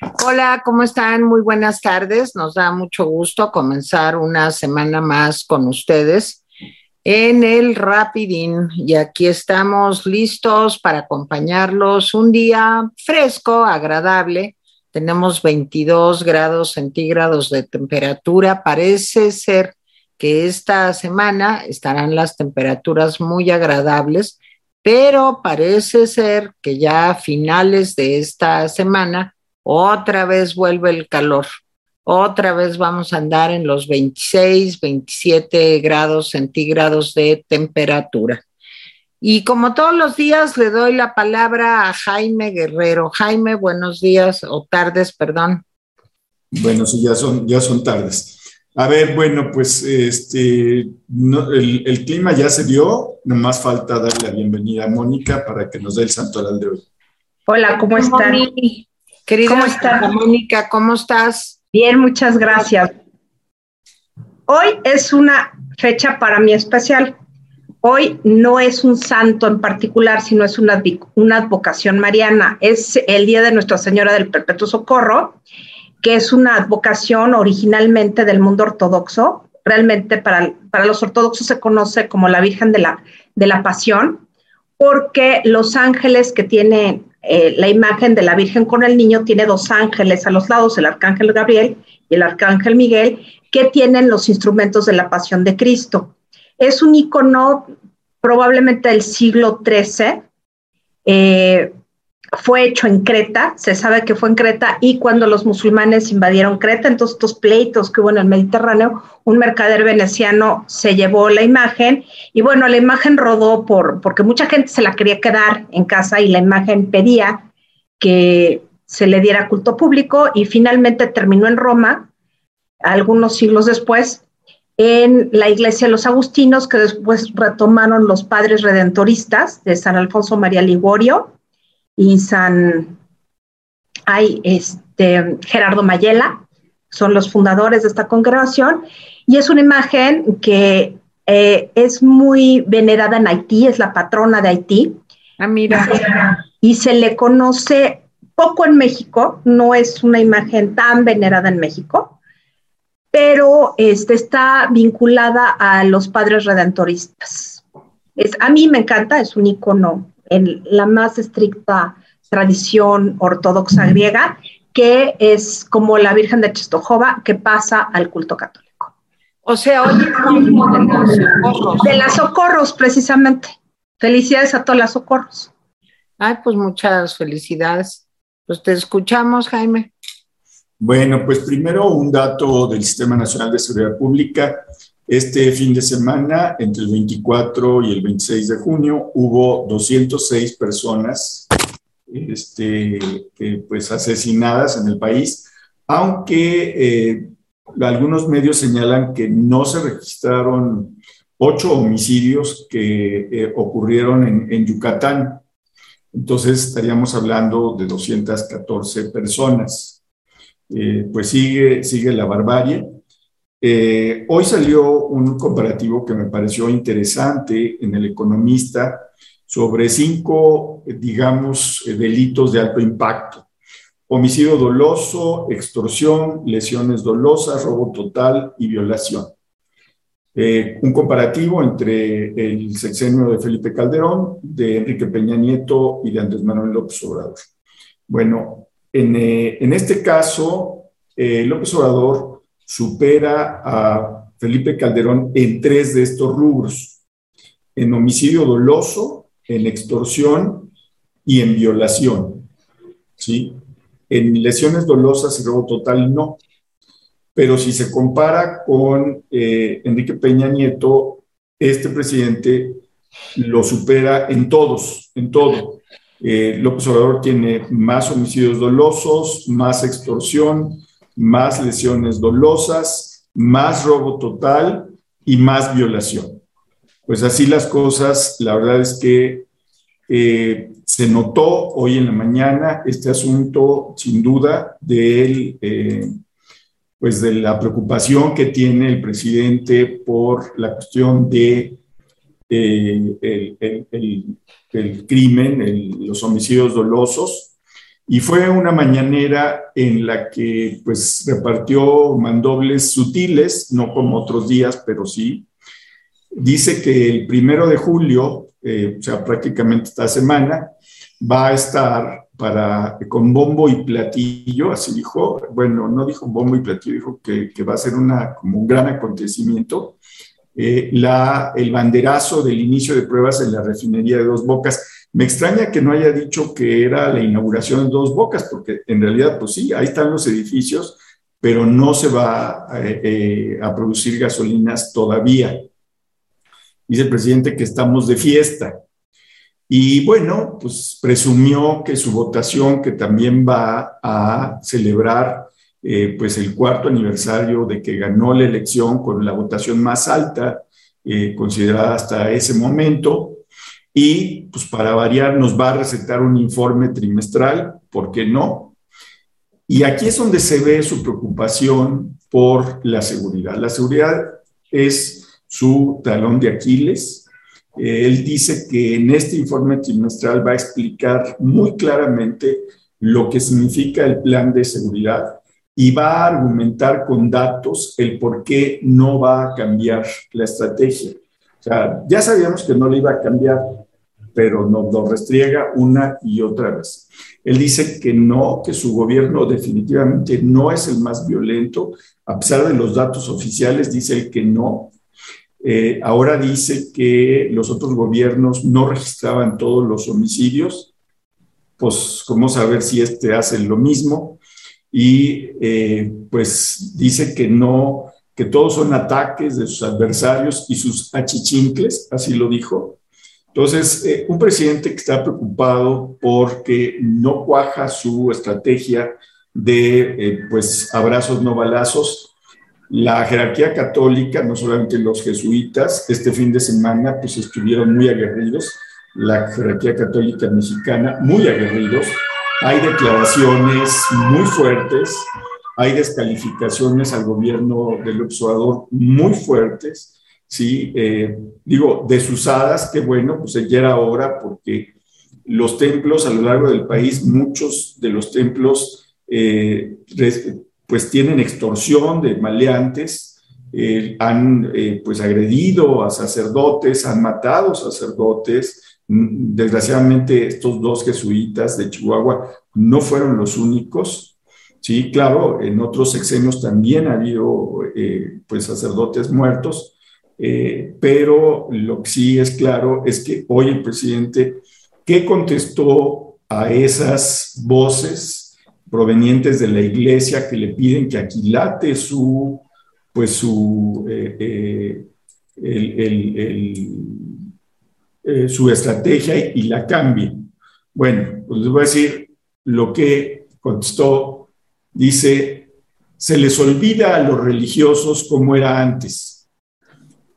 Hola, ¿cómo están? Muy buenas tardes. Nos da mucho gusto comenzar una semana más con ustedes en el Rapidín y aquí estamos listos para acompañarlos un día fresco, agradable. Tenemos 22 grados centígrados de temperatura. Parece ser que esta semana estarán las temperaturas muy agradables, pero parece ser que ya a finales de esta semana otra vez vuelve el calor. Otra vez vamos a andar en los 26, 27 grados centígrados de temperatura. Y como todos los días, le doy la palabra a Jaime Guerrero. Jaime, buenos días o tardes, perdón. Bueno, sí, ya son, ya son tardes. A ver, bueno, pues este, el, clima ya se dio, nomás falta darle la bienvenida a Mónica para que nos dé el santoral de hoy. Hola, ¿cómo están? Querida ¿Cómo estás? Mónica, ¿cómo estás? Bien, muchas gracias. Hoy es una fecha para mí especial. Hoy no es un santo en particular, sino es una, una advocación mariana. Es el Día de Nuestra Señora del Perpetuo Socorro, que es una advocación originalmente del mundo ortodoxo. Realmente para, para los ortodoxos se conoce como la Virgen de la, de la Pasión, porque los ángeles que tienen eh, la imagen de la Virgen con el niño tiene dos ángeles a los lados, el arcángel Gabriel y el arcángel Miguel, que tienen los instrumentos de la pasión de Cristo. Es un icono probablemente del siglo XIII. Fue hecho en Creta, se sabe que fue en Creta, y cuando los musulmanes invadieron Creta, entonces estos pleitos que hubo en el Mediterráneo, un mercader veneciano se llevó la imagen, y bueno, la imagen rodó por, porque mucha gente se la quería quedar en casa y la imagen pedía que se le diera culto público, y finalmente terminó en Roma, algunos siglos después, en la iglesia de los agustinos, que después retomaron los padres redentoristas de San Alfonso María Ligorio, y San hay este, Gerardo Mayela, son los fundadores de esta congregación, y es una imagen que eh, es muy venerada en Haití, es la patrona de Haití. Ah, mira. Y se le conoce poco en México, no es una imagen tan venerada en México, pero este, está vinculada a los padres redentoristas. Es, a mí me encanta, es un icono en la más estricta tradición ortodoxa griega, que es como la Virgen de Chistojova, que pasa al culto católico. O sea, hoy de las socorros. De las socorros, precisamente. Felicidades a todas las socorros. Ay, pues muchas felicidades. Pues te escuchamos, Jaime. Bueno, pues primero un dato del Sistema Nacional de Seguridad Pública. Este fin de semana, entre el 24 y el 26 de junio, hubo 206 personas este, pues asesinadas en el país, aunque eh, algunos medios señalan que no se registraron ocho homicidios que eh, ocurrieron en, Yucatán. Entonces estaríamos hablando de 214 personas. Eh, pues sigue, sigue la barbarie. Eh, hoy salió un comparativo que me pareció interesante en El Economista sobre cinco, digamos, delitos de alto impacto. Homicidio doloso, extorsión, lesiones dolosas, robo total y violación. Eh, un comparativo entre el sexenio de Felipe Calderón, de Enrique Peña Nieto y de Andrés Manuel López Obrador. Bueno, en, eh, en este caso, López Obrador supera a Felipe Calderón en tres de estos rubros, en homicidio doloso, en extorsión y en violación. ¿sí? En lesiones dolosas y robo total no. Pero si se compara con eh, Enrique Peña Nieto, este presidente lo supera en todos, en todo. Eh, López Obrador tiene más homicidios dolosos, más extorsión, más lesiones dolosas, más robo total y más violación. Pues así las cosas, la verdad es que eh, se notó hoy en la mañana este asunto, sin duda, de, eh, pues de la preocupación que tiene el presidente por la cuestión de eh, el, crimen, los homicidios dolosos, Y fue una mañanera en la que pues repartió mandobles sutiles, no como otros días, pero sí. Dice que el primero de julio, eh, o sea, prácticamente esta semana, va a estar para, con bombo y platillo, así dijo, bueno, no dijo bombo y platillo, dijo que, va a ser una, como un gran acontecimiento, eh, la, el banderazo del inicio de pruebas en la refinería de Dos Bocas. Me extraña que no haya dicho que era la inauguración de Dos Bocas, porque en realidad, pues sí, ahí están los edificios, pero no se va eh, eh, a producir gasolinas todavía. Dice el presidente que estamos de fiesta. Y bueno, pues presumió que su votación, que también va a celebrar eh, pues el cuarto aniversario de que ganó la elección con la votación más alta considerada hasta ese momento, y pues para variar nos va a recetar un informe trimestral, ¿por qué no? Y aquí es donde se ve su preocupación por la seguridad. La seguridad es su talón de Aquiles. Él dice que en este informe trimestral va a explicar muy claramente lo que significa el plan de seguridad y va a argumentar con datos el por qué no va a cambiar la estrategia. O sea, ya sabíamos que no le iba a cambiar, pero nos lo restriega una y otra vez. Él dice que no, que su gobierno definitivamente no es el más violento, a pesar de los datos oficiales, dice él que no. Eh, ahora dice que los otros gobiernos no registraban todos los homicidios, pues cómo saber si este hace lo mismo. Y eh, pues dice que no, que todos son ataques de sus adversarios y sus achichincles, así lo dijo, entonces, eh, un presidente que está preocupado porque no cuaja su estrategia de eh, pues abrazos no balazos, la jerarquía católica, no solamente los jesuitas, este fin de semana pues estuvieron muy aguerridos, la jerarquía católica mexicana muy aguerridos, hay declaraciones muy fuertes, hay descalificaciones al gobierno del observador muy fuertes, ¿sí? Eh, digo, desusadas, que bueno, pues ya era hora porque los templos a lo largo del país, muchos de los templos, eh, pues tienen extorsión de maleantes, eh, han pues agredido a sacerdotes, han matado sacerdotes. Desgraciadamente, estos dos jesuitas de Chihuahua no fueron los únicos. Sí, claro, en otros sexenios también ha habido pues sacerdotes muertos, eh, pero lo que sí es claro es que hoy el presidente, ¿qué contestó a esas voces provenientes de la iglesia que le piden que aquilate su, pues su, eh, eh, su estrategia y la cambie? Bueno, pues les voy a decir lo que contestó. Dice, se les olvida a los religiosos como era antes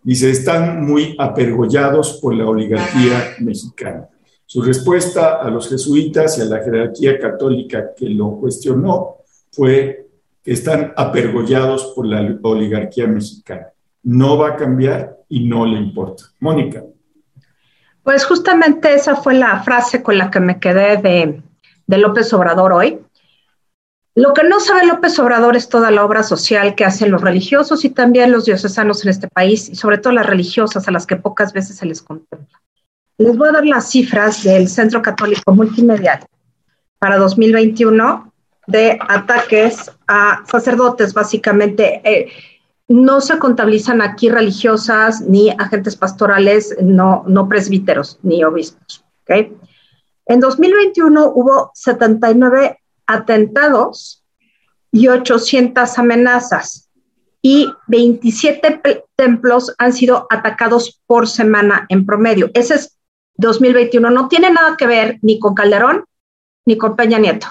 Dice, están muy apergollados por la oligarquía mexicana. Su respuesta a los jesuitas y a la jerarquía católica que lo cuestionó fue que están apergollados por la oligarquía mexicana. No va a cambiar y no le importa. Mónica. Pues justamente esa fue la frase con la que me quedé de, de López Obrador hoy. Lo que no sabe López Obrador es toda la obra social que hacen los religiosos y también los diocesanos en este país, y sobre todo las religiosas a las que pocas veces se les contempla. Les voy a dar las cifras del Centro Católico Multimedial para 2021 de ataques a sacerdotes, básicamente. Eh, no se contabilizan aquí religiosas ni agentes pastorales, no, no presbíteros ni obispos. ¿okay? En 2021 hubo 79 atentados y 800 amenazas. Y 27 templos han sido atacados por semana en promedio. Ese es 2021. No tiene nada que ver ni con Calderón ni con Peña Nieto.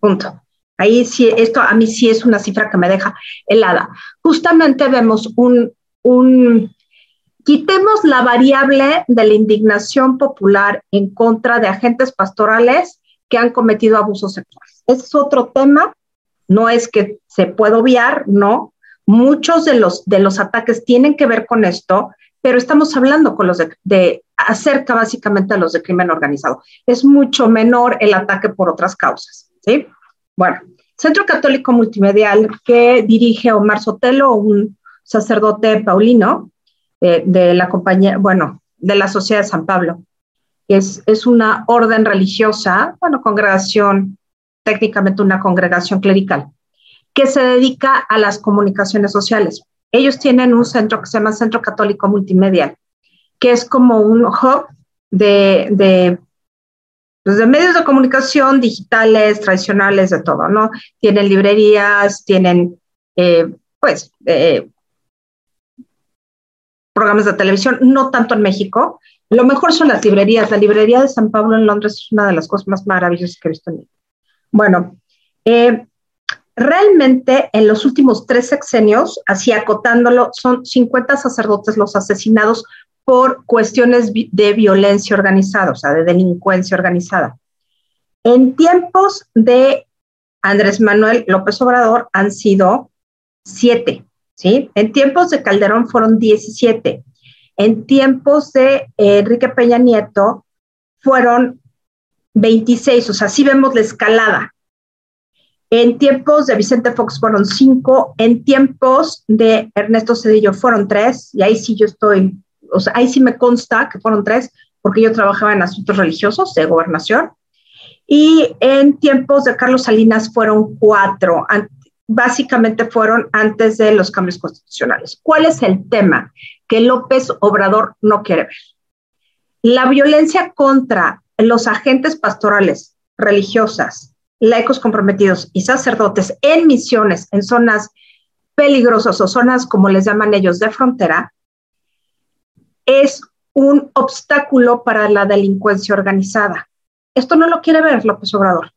Punto. Ahí sí, esto a mí sí es una cifra que me deja helada. Justamente vemos un, un, quitemos la variable de la indignación popular en contra de agentes pastorales que han cometido abusos sexuales. Es otro tema, no es que se pueda obviar, no. Muchos de los, de los ataques tienen que ver con esto, pero estamos hablando con los de, acerca básicamente a los de crimen organizado. Es mucho menor el ataque por otras causas, ¿sí? Bueno, Centro Católico Multimedial que dirige Omar Sotelo, un sacerdote paulino eh, de la compañía, bueno, de la Sociedad de San Pablo. Es, es una orden religiosa, bueno, congregación, técnicamente una congregación clerical, que se dedica a las comunicaciones sociales. Ellos tienen un centro que se llama Centro Católico Multimedial, que es como un hub de, de, pues de medios de comunicación digitales, tradicionales, de todo, ¿no? Tienen librerías, tienen, eh, pues, eh, programas de televisión, no tanto en México. Lo mejor son las librerías. La librería de San Pablo en Londres es una de las cosas más maravillosas que he visto en mi Bueno, eh, realmente en los últimos tres sexenios, así acotándolo, son 50 sacerdotes los asesinados por cuestiones de violencia organizada, o sea, de delincuencia organizada. En tiempos de Andrés Manuel López Obrador han sido siete. ¿sí? En tiempos de Calderón fueron 17. En tiempos de eh, Enrique Peña Nieto fueron 26, o sea, sí vemos la escalada. En tiempos de Vicente Fox fueron 5, en tiempos de Ernesto Cedillo fueron 3, y ahí sí yo estoy, o sea, ahí sí me consta que fueron 3, porque yo trabajaba en asuntos religiosos de gobernación. Y en tiempos de Carlos Salinas fueron 4, básicamente fueron antes de los cambios constitucionales. ¿Cuál es el tema que López Obrador no quiere ver? La violencia contra los agentes pastorales, religiosas, laicos comprometidos y sacerdotes en misiones, en zonas peligrosas o zonas, como les llaman ellos, de frontera, es un obstáculo para la delincuencia organizada. Esto no lo quiere ver López Obrador.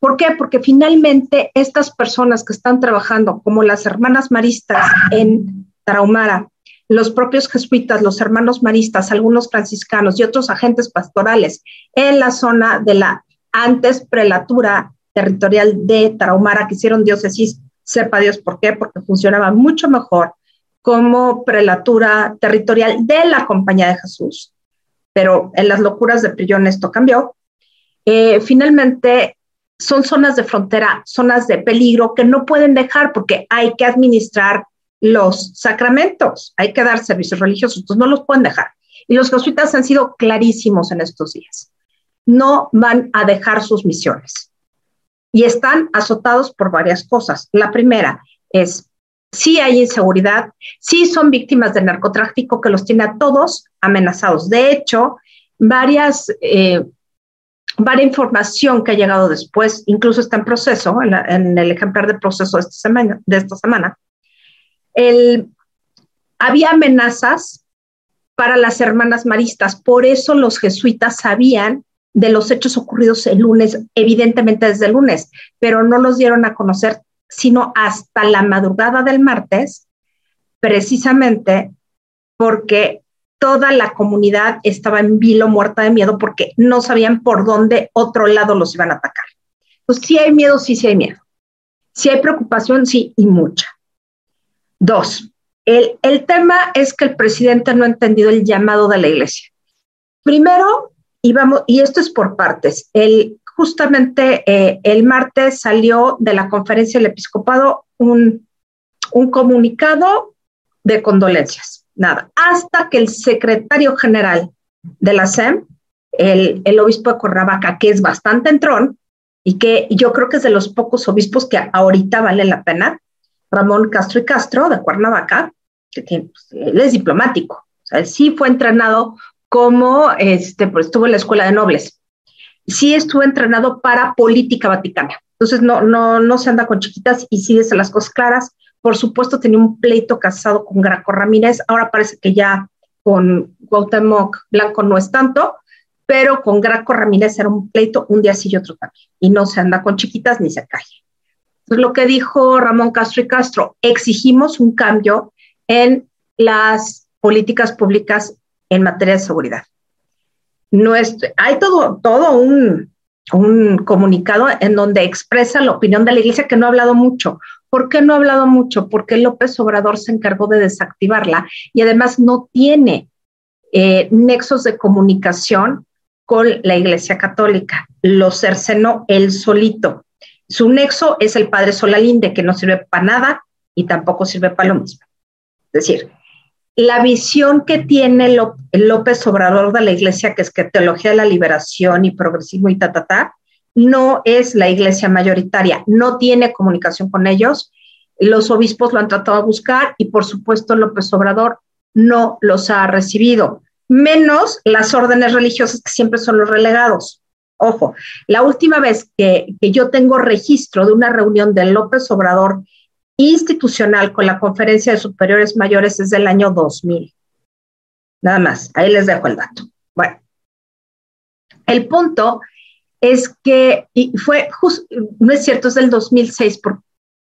¿Por qué? Porque finalmente estas personas que están trabajando, como las hermanas maristas en Tarahumara, los propios jesuitas, los hermanos maristas, algunos franciscanos y otros agentes pastorales en la zona de la antes prelatura territorial de Tarahumara, que hicieron diócesis, sepa Dios por qué, porque funcionaba mucho mejor como prelatura territorial de la Compañía de Jesús. Pero en las locuras de Prillón esto cambió. Eh, finalmente, son zonas de frontera, zonas de peligro que no pueden dejar porque hay que administrar los sacramentos, hay que dar servicios religiosos, entonces no los pueden dejar. Y los jesuitas han sido clarísimos en estos días. No van a dejar sus misiones. Y están azotados por varias cosas. La primera es, sí hay inseguridad, sí son víctimas del narcotráfico que los tiene a todos amenazados. De hecho, varias eh, varia información que ha llegado después, incluso está en proceso, en, el ejemplar de proceso. De esta semana. Había amenazas para las hermanas maristas, por eso los jesuitas sabían de los hechos ocurridos el lunes, evidentemente desde el lunes, pero no los dieron a conocer sino hasta la madrugada del martes, precisamente porque toda la comunidad estaba en vilo, muerta de miedo, porque no sabían por dónde otro lado los iban a atacar. Pues sí hay miedo, sí, sí hay miedo. Sí hay preocupación, sí, y mucha. Dos, el, el tema es que el presidente no ha entendido el llamado de la iglesia. Primero, y, vamos, y esto es por partes, el, justamente eh, el martes salió de la conferencia del episcopado un, un comunicado de condolencias nada, hasta que el secretario general de la SEM, el, el obispo de Cuernavaca, que es bastante entrón y que yo creo que es de los pocos obispos que ahorita vale la pena, Ramón Castro y Castro de Cuernavaca, que tiene, pues, él es diplomático, o sea, él sí fue entrenado como, este, pues estuvo en la escuela de nobles, sí estuvo entrenado para política vaticana, entonces no, no, no se anda con chiquitas y sí dice las cosas claras, por supuesto, tenía un pleito casado con Graco Ramírez. Ahora parece que ya con Cuauhtémoc Blanco no es tanto, pero con Graco Ramírez era un pleito un día sí y otro también. Y no se anda con chiquitas ni se cae. Entonces, lo que dijo Ramón Castro y Castro, exigimos un cambio en las políticas públicas en materia de seguridad. Hay todo, todo un, un comunicado en donde expresa la opinión de la iglesia que no ha hablado mucho. ¿Por qué no ha hablado mucho? Porque López Obrador se encargó de desactivarla y además no tiene eh, nexos de comunicación con la Iglesia Católica. Lo cercenó él solito. Su nexo es el padre Solalinde, que no sirve para nada y tampoco sirve para lo mismo. Es decir, la visión que tiene López Obrador de la iglesia, que es que teología de la liberación y progresismo y ta, ta, ta, no es la iglesia mayoritaria, no tiene comunicación con ellos. Los obispos lo han tratado de buscar y por supuesto López Obrador no los ha recibido, menos las órdenes religiosas que siempre son los relegados. Ojo, la última vez que, que yo tengo registro de una reunión de López Obrador institucional con la Conferencia de Superiores Mayores es del año 2000. Nada más, ahí les dejo el dato. Bueno, el punto es que, y fue, no es cierto, es del 2006, porque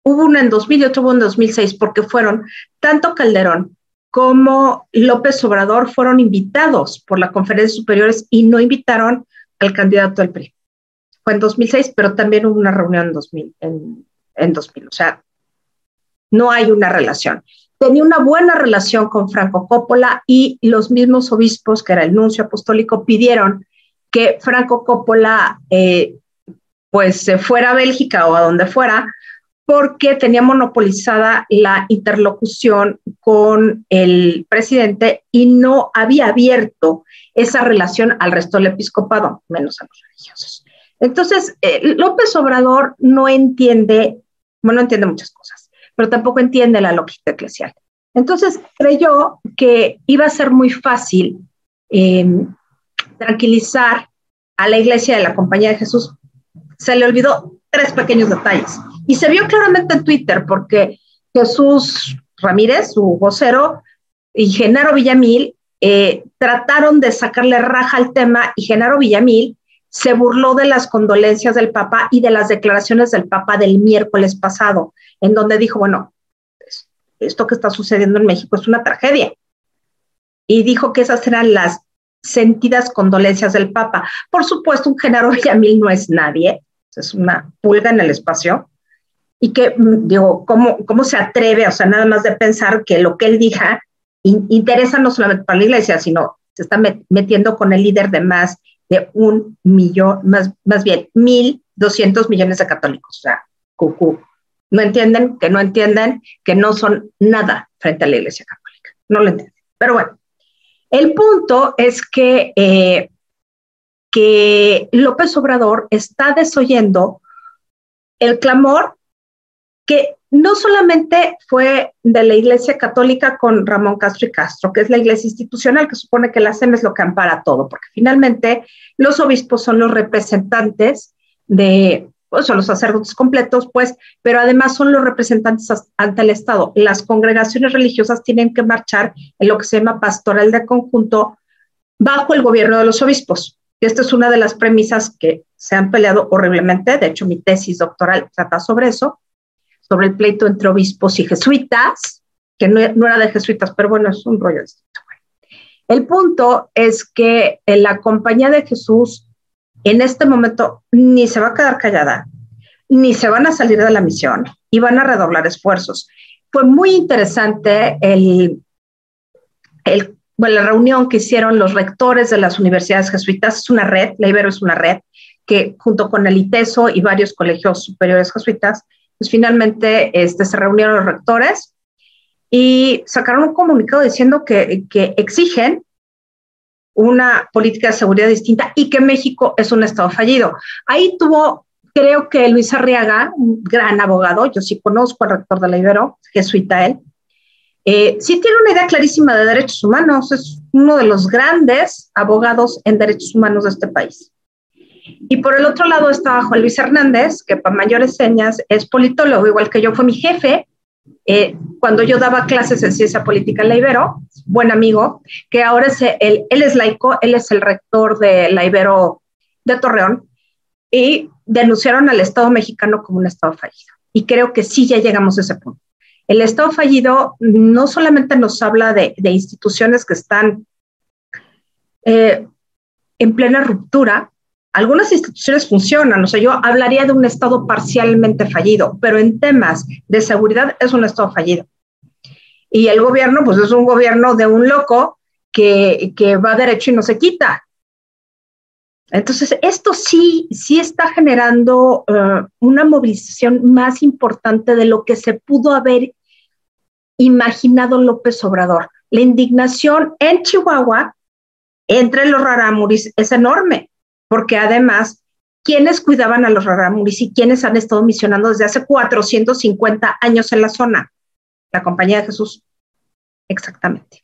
hubo una en 2000 y otro hubo en 2006, porque fueron tanto Calderón como López Obrador fueron invitados por la Conferencia Superiores y no invitaron al candidato del PRI. Fue en 2006, pero también hubo una reunión en 2000, en, en 2000. O sea, no hay una relación. Tenía una buena relación con Franco Coppola y los mismos obispos, que era el nuncio apostólico, pidieron que Franco Coppola eh, pues se fuera a Bélgica o a donde fuera, porque tenía monopolizada la interlocución con el presidente y no había abierto esa relación al resto del episcopado, menos a los religiosos. Entonces, eh, López Obrador no entiende, bueno, no entiende muchas cosas pero tampoco entiende la lógica eclesial. Entonces creyó que iba a ser muy fácil em, tranquilizar a la iglesia de la Compañía de Jesús. Se le olvidó tres pequeños detalles y se vio claramente en Twitter porque Jesús Ramírez, su vocero, y Genaro Villamil eh, trataron de sacarle raja al tema y Genaro Villamil se burló de las condolencias del Papa y de las declaraciones del Papa del miércoles pasado, en donde dijo, bueno, esto que está sucediendo en México es una tragedia. Y dijo que esas eran las sentidas condolencias del Papa. Por supuesto, un Genaro Villamil no es nadie, es una pulga en el espacio. Y que, mm, digo, ¿cómo, cómo se atreve, o sea, nada más de pensar que lo que él diga interesa no solamente para la iglesia, sino se está metiendo con el líder de más de un millón, más, más bien, mil doscientos millones de católicos. O sea, cucú. No entienden, que no entienden, que no son nada frente a la Iglesia Católica. No lo entienden. Pero bueno, el punto es que, eh, que López Obrador está desoyendo el clamor que no solamente fue de la Iglesia Católica con Ramón Castro y Castro, que es la iglesia institucional, que supone que la SEM es lo que ampara todo, porque finalmente los obispos son los representantes de, pues, son los sacerdotes completos, pues, pero además son los representantes ante el Estado. Las congregaciones religiosas tienen que marchar en lo que se llama pastoral de conjunto bajo el gobierno de los obispos. Y esta es una de las premisas que se han peleado horriblemente. De hecho, mi tesis doctoral trata sobre eso sobre el pleito entre obispos y jesuitas, que no, era de jesuitas, pero bueno, es un rollo distinto. El punto es que la compañía de Jesús en este momento ni se va a quedar callada, ni se van a salir de la misión y van a redoblar esfuerzos. Fue muy interesante el, el, bueno, la reunión que hicieron los rectores de las universidades jesuitas. Es una red, la Ibero es una red que junto con el ITESO y varios colegios superiores jesuitas pues finalmente este, se reunieron los rectores y sacaron un comunicado diciendo que, que exigen una política de seguridad distinta y que México es un Estado fallido. Ahí tuvo, creo que Luis Arriaga, un gran abogado, yo sí conozco al rector de la Ibero, jesuita él, eh, sí tiene una idea clarísima de derechos humanos, es uno de los grandes abogados en derechos humanos de este país. Y por el otro lado estaba Juan Luis Hernández, que para mayores señas es politólogo, igual que yo, fue mi jefe eh, cuando yo daba clases en ciencia política en la Ibero, buen amigo, que ahora es él es laico, él es el rector de la Ibero de Torreón, y denunciaron al Estado mexicano como un Estado fallido. Y creo que sí ya llegamos a ese punto. El Estado fallido no solamente nos habla de, instituciones que están eh, en plena ruptura, algunas instituciones funcionan, o sea, yo hablaría de un Estado parcialmente fallido, pero en temas de seguridad es un Estado fallido. Y el gobierno, pues es un gobierno de un loco que, que va derecho y no se quita. Entonces, esto sí, sí está generando eh, una movilización más importante de lo que se pudo haber imaginado López Obrador. La indignación en Chihuahua entre los raramuris es enorme, porque además, ¿quiénes cuidaban a los raramuris y quiénes han estado misionando desde hace 450 años en la zona? La Compañía de Jesús. Exactamente.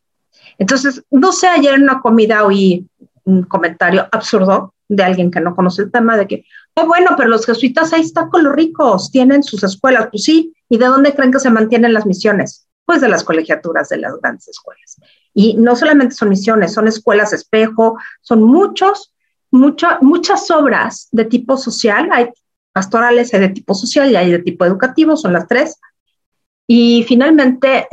Entonces, no sé, ayer en una comida oí un comentario absurdo de alguien que no conoce el tema de que, oh, bueno, pero los jesuitas ahí están con los ricos, tienen sus escuelas, pues sí, ¿y de dónde creen que se mantienen las misiones? Pues de las colegiaturas de las grandes escuelas. Y no solamente son misiones, son escuelas espejo, son muchos, muchas obras de tipo social, hay pastorales, hay de tipo social y hay de tipo educativo, son las tres. Y finalmente,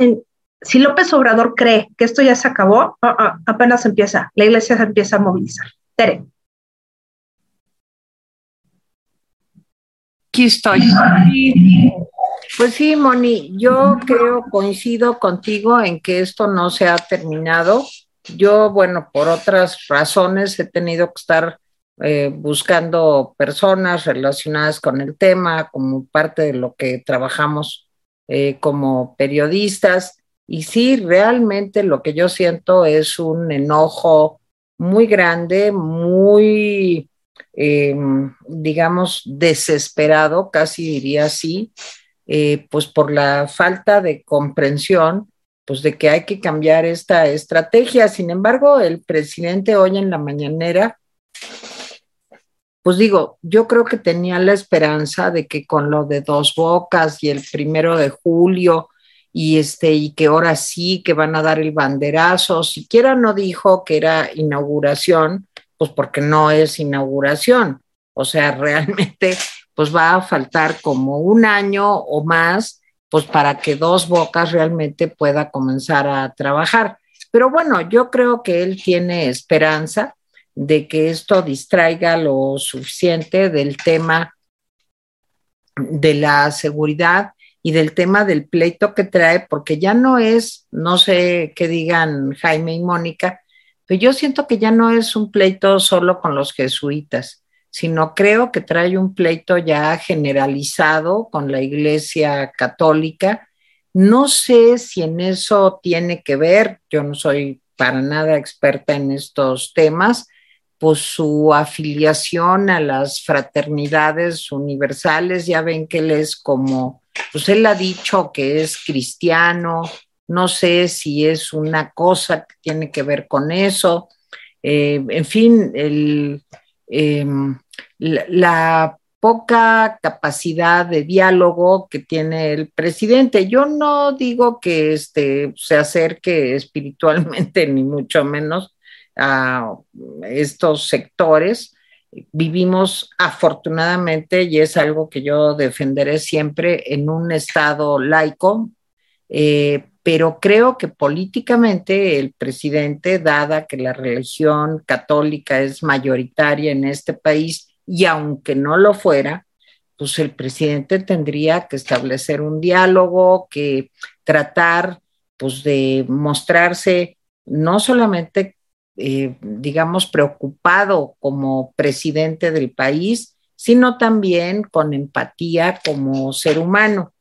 si López Obrador cree que esto ya se acabó, ah, ah, apenas empieza, la iglesia se empieza a movilizar. Tere. Aquí estoy. Pues sí, Moni, yo creo, coincido contigo en que esto no se ha terminado. Yo, bueno, por otras razones he tenido que estar eh, buscando personas relacionadas con el tema como parte de lo que trabajamos eh, como periodistas. Y sí, realmente lo que yo siento es un enojo muy grande, muy, em, digamos, desesperado, casi diría así, eh, pues por la falta de comprensión, pues de que hay que cambiar esta estrategia. Sin embargo, el presidente hoy en la mañanera, pues digo, yo creo que tenía la esperanza de que con lo de dos bocas y el primero de julio y este y que ahora sí que van a dar el banderazo, siquiera no dijo que era inauguración, pues porque no es inauguración. O sea, realmente pues va a faltar como un año o más, pues para que dos bocas realmente pueda comenzar a trabajar. Pero bueno, yo creo que él tiene esperanza de que esto distraiga lo suficiente del tema de la seguridad y del tema del pleito que trae, porque ya no es, no sé qué digan Jaime y Mónica, pero yo siento que ya no es un pleito solo con los jesuitas, sino creo que trae un pleito ya generalizado con la Iglesia Católica. No sé si en eso tiene que ver, yo no soy para nada experta en estos temas, pues su afiliación a las fraternidades universales, ya ven que él es como, pues él ha dicho que es cristiano, no sé si es una cosa que tiene que ver con eso, eh, en fin, el, Em, la, poca capacidad de diálogo que tiene el presidente. Yo no digo que este, se acerque espiritualmente, ni mucho menos a estos sectores. Vivimos afortunadamente, y es algo que yo defenderé siempre, en un Estado laico, eh, pero creo que políticamente el presidente, dada que la religión católica es mayoritaria en este país, y aunque no lo fuera, pues el presidente tendría que establecer un diálogo, que tratar pues de mostrarse no solamente, eh, digamos, preocupado como presidente del país, sino también con empatía como ser humano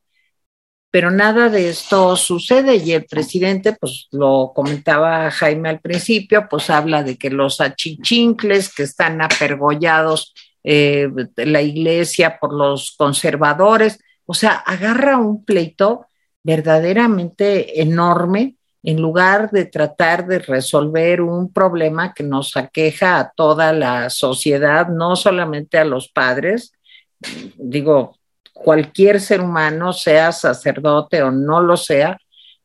pero nada de esto sucede y el presidente, pues lo comentaba Jaime al principio, pues habla de que los achichincles que están apergollados eh, la iglesia por los conservadores, o sea, agarra un pleito verdaderamente enorme en lugar de tratar de resolver un problema que nos aqueja a toda la sociedad, no solamente a los padres, digo, cualquier ser humano, sea sacerdote o no lo sea,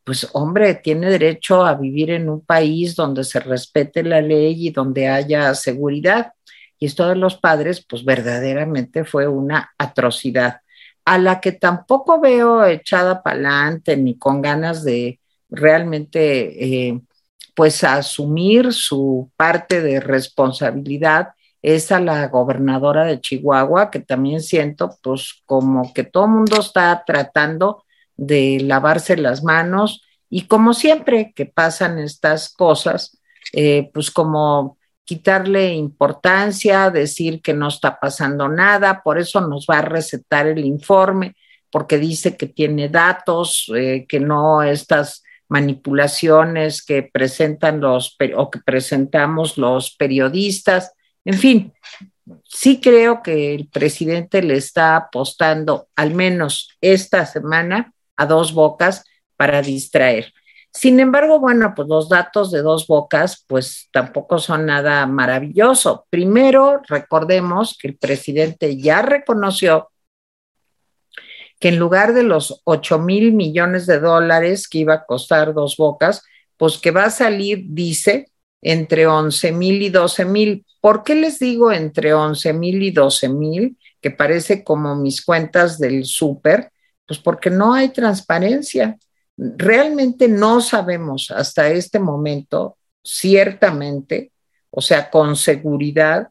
pues hombre, tiene derecho a vivir en un país donde se respete la ley y donde haya seguridad. Y esto de los padres, pues verdaderamente fue una atrocidad, a la que tampoco veo echada para adelante ni con ganas de realmente, eh, pues, asumir su parte de responsabilidad es a la gobernadora de Chihuahua, que también siento pues como que todo el mundo está tratando de lavarse las manos y como siempre que pasan estas cosas, eh, pues como quitarle importancia, decir que no está pasando nada, por eso nos va a recetar el informe, porque dice que tiene datos, eh, que no estas manipulaciones que presentan los o que presentamos los periodistas, en fin, sí creo que el presidente le está apostando al menos esta semana a dos bocas para distraer. Sin embargo, bueno, pues los datos de dos bocas, pues tampoco son nada maravilloso. Primero, recordemos que el presidente ya reconoció que en lugar de los 8 mil millones de dólares que iba a costar dos bocas, pues que va a salir, dice, entre 11 mil y 12 mil. ¿Por qué les digo entre 11 mil y 12 mil? Que parece como mis cuentas del súper, pues porque no hay transparencia realmente no sabemos hasta este momento, ciertamente, o sea, con seguridad,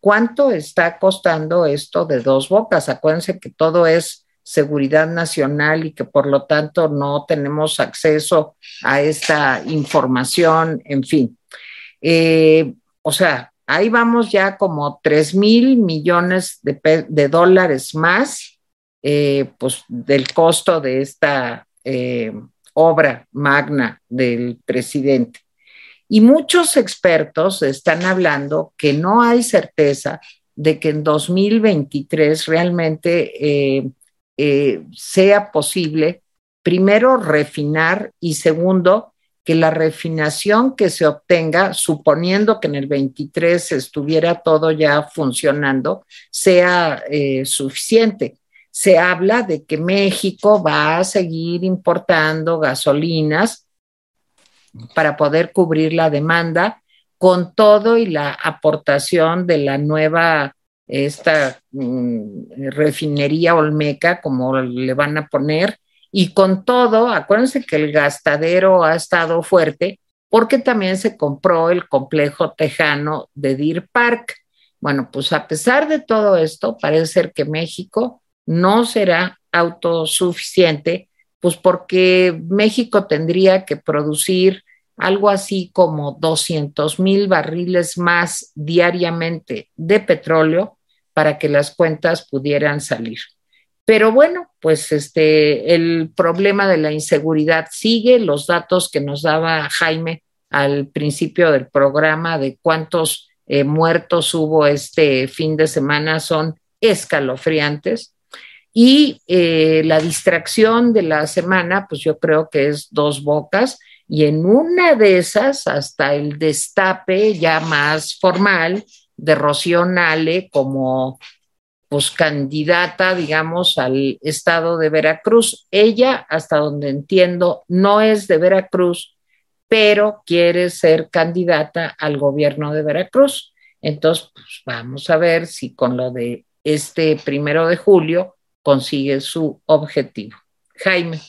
cuánto está costando esto de dos bocas. Acuérdense que todo es seguridad nacional y que por lo tanto no tenemos acceso a esta información, en fin. Eh, o sea, ahí vamos ya como 3 mil millones de, dólares más, eh, pues del costo de esta eh, obra magna del presidente. Y muchos expertos están hablando que no hay certeza de que en 2023 realmente sea posible, primero, refinar y segundo, que la refinación que se obtenga, suponiendo que en el 23 estuviera todo ya funcionando, sea suficiente. Se habla de que México va a seguir importando gasolinas para poder cubrir la demanda con todo y la aportación de la nueva esta mm, refinería olmeca, como le van a poner, y con todo, acuérdense que el gastadero ha estado fuerte porque también se compró el complejo tejano de Deer Park. Bueno, pues a pesar de todo esto, parece ser que México no será autosuficiente, pues porque México tendría que producir algo así como 200 mil barriles más diariamente de petróleo para que las cuentas pudieran salir. Pero bueno, pues este, el problema de la inseguridad sigue, los datos que nos daba Jaime al principio del programa de cuántos eh, muertos hubo este fin de semana son escalofriantes. Y eh, la distracción de la semana, pues yo creo que es dos bocas. Y en una de esas, hasta el destape ya más formal de Rocío Nale como pues candidata, digamos, al estado de Veracruz. Ella, hasta donde entiendo, no es de Veracruz, pero quiere ser candidata al gobierno de Veracruz. Entonces, pues vamos a ver si con lo de este primero de julio consigue su objetivo. Jaime.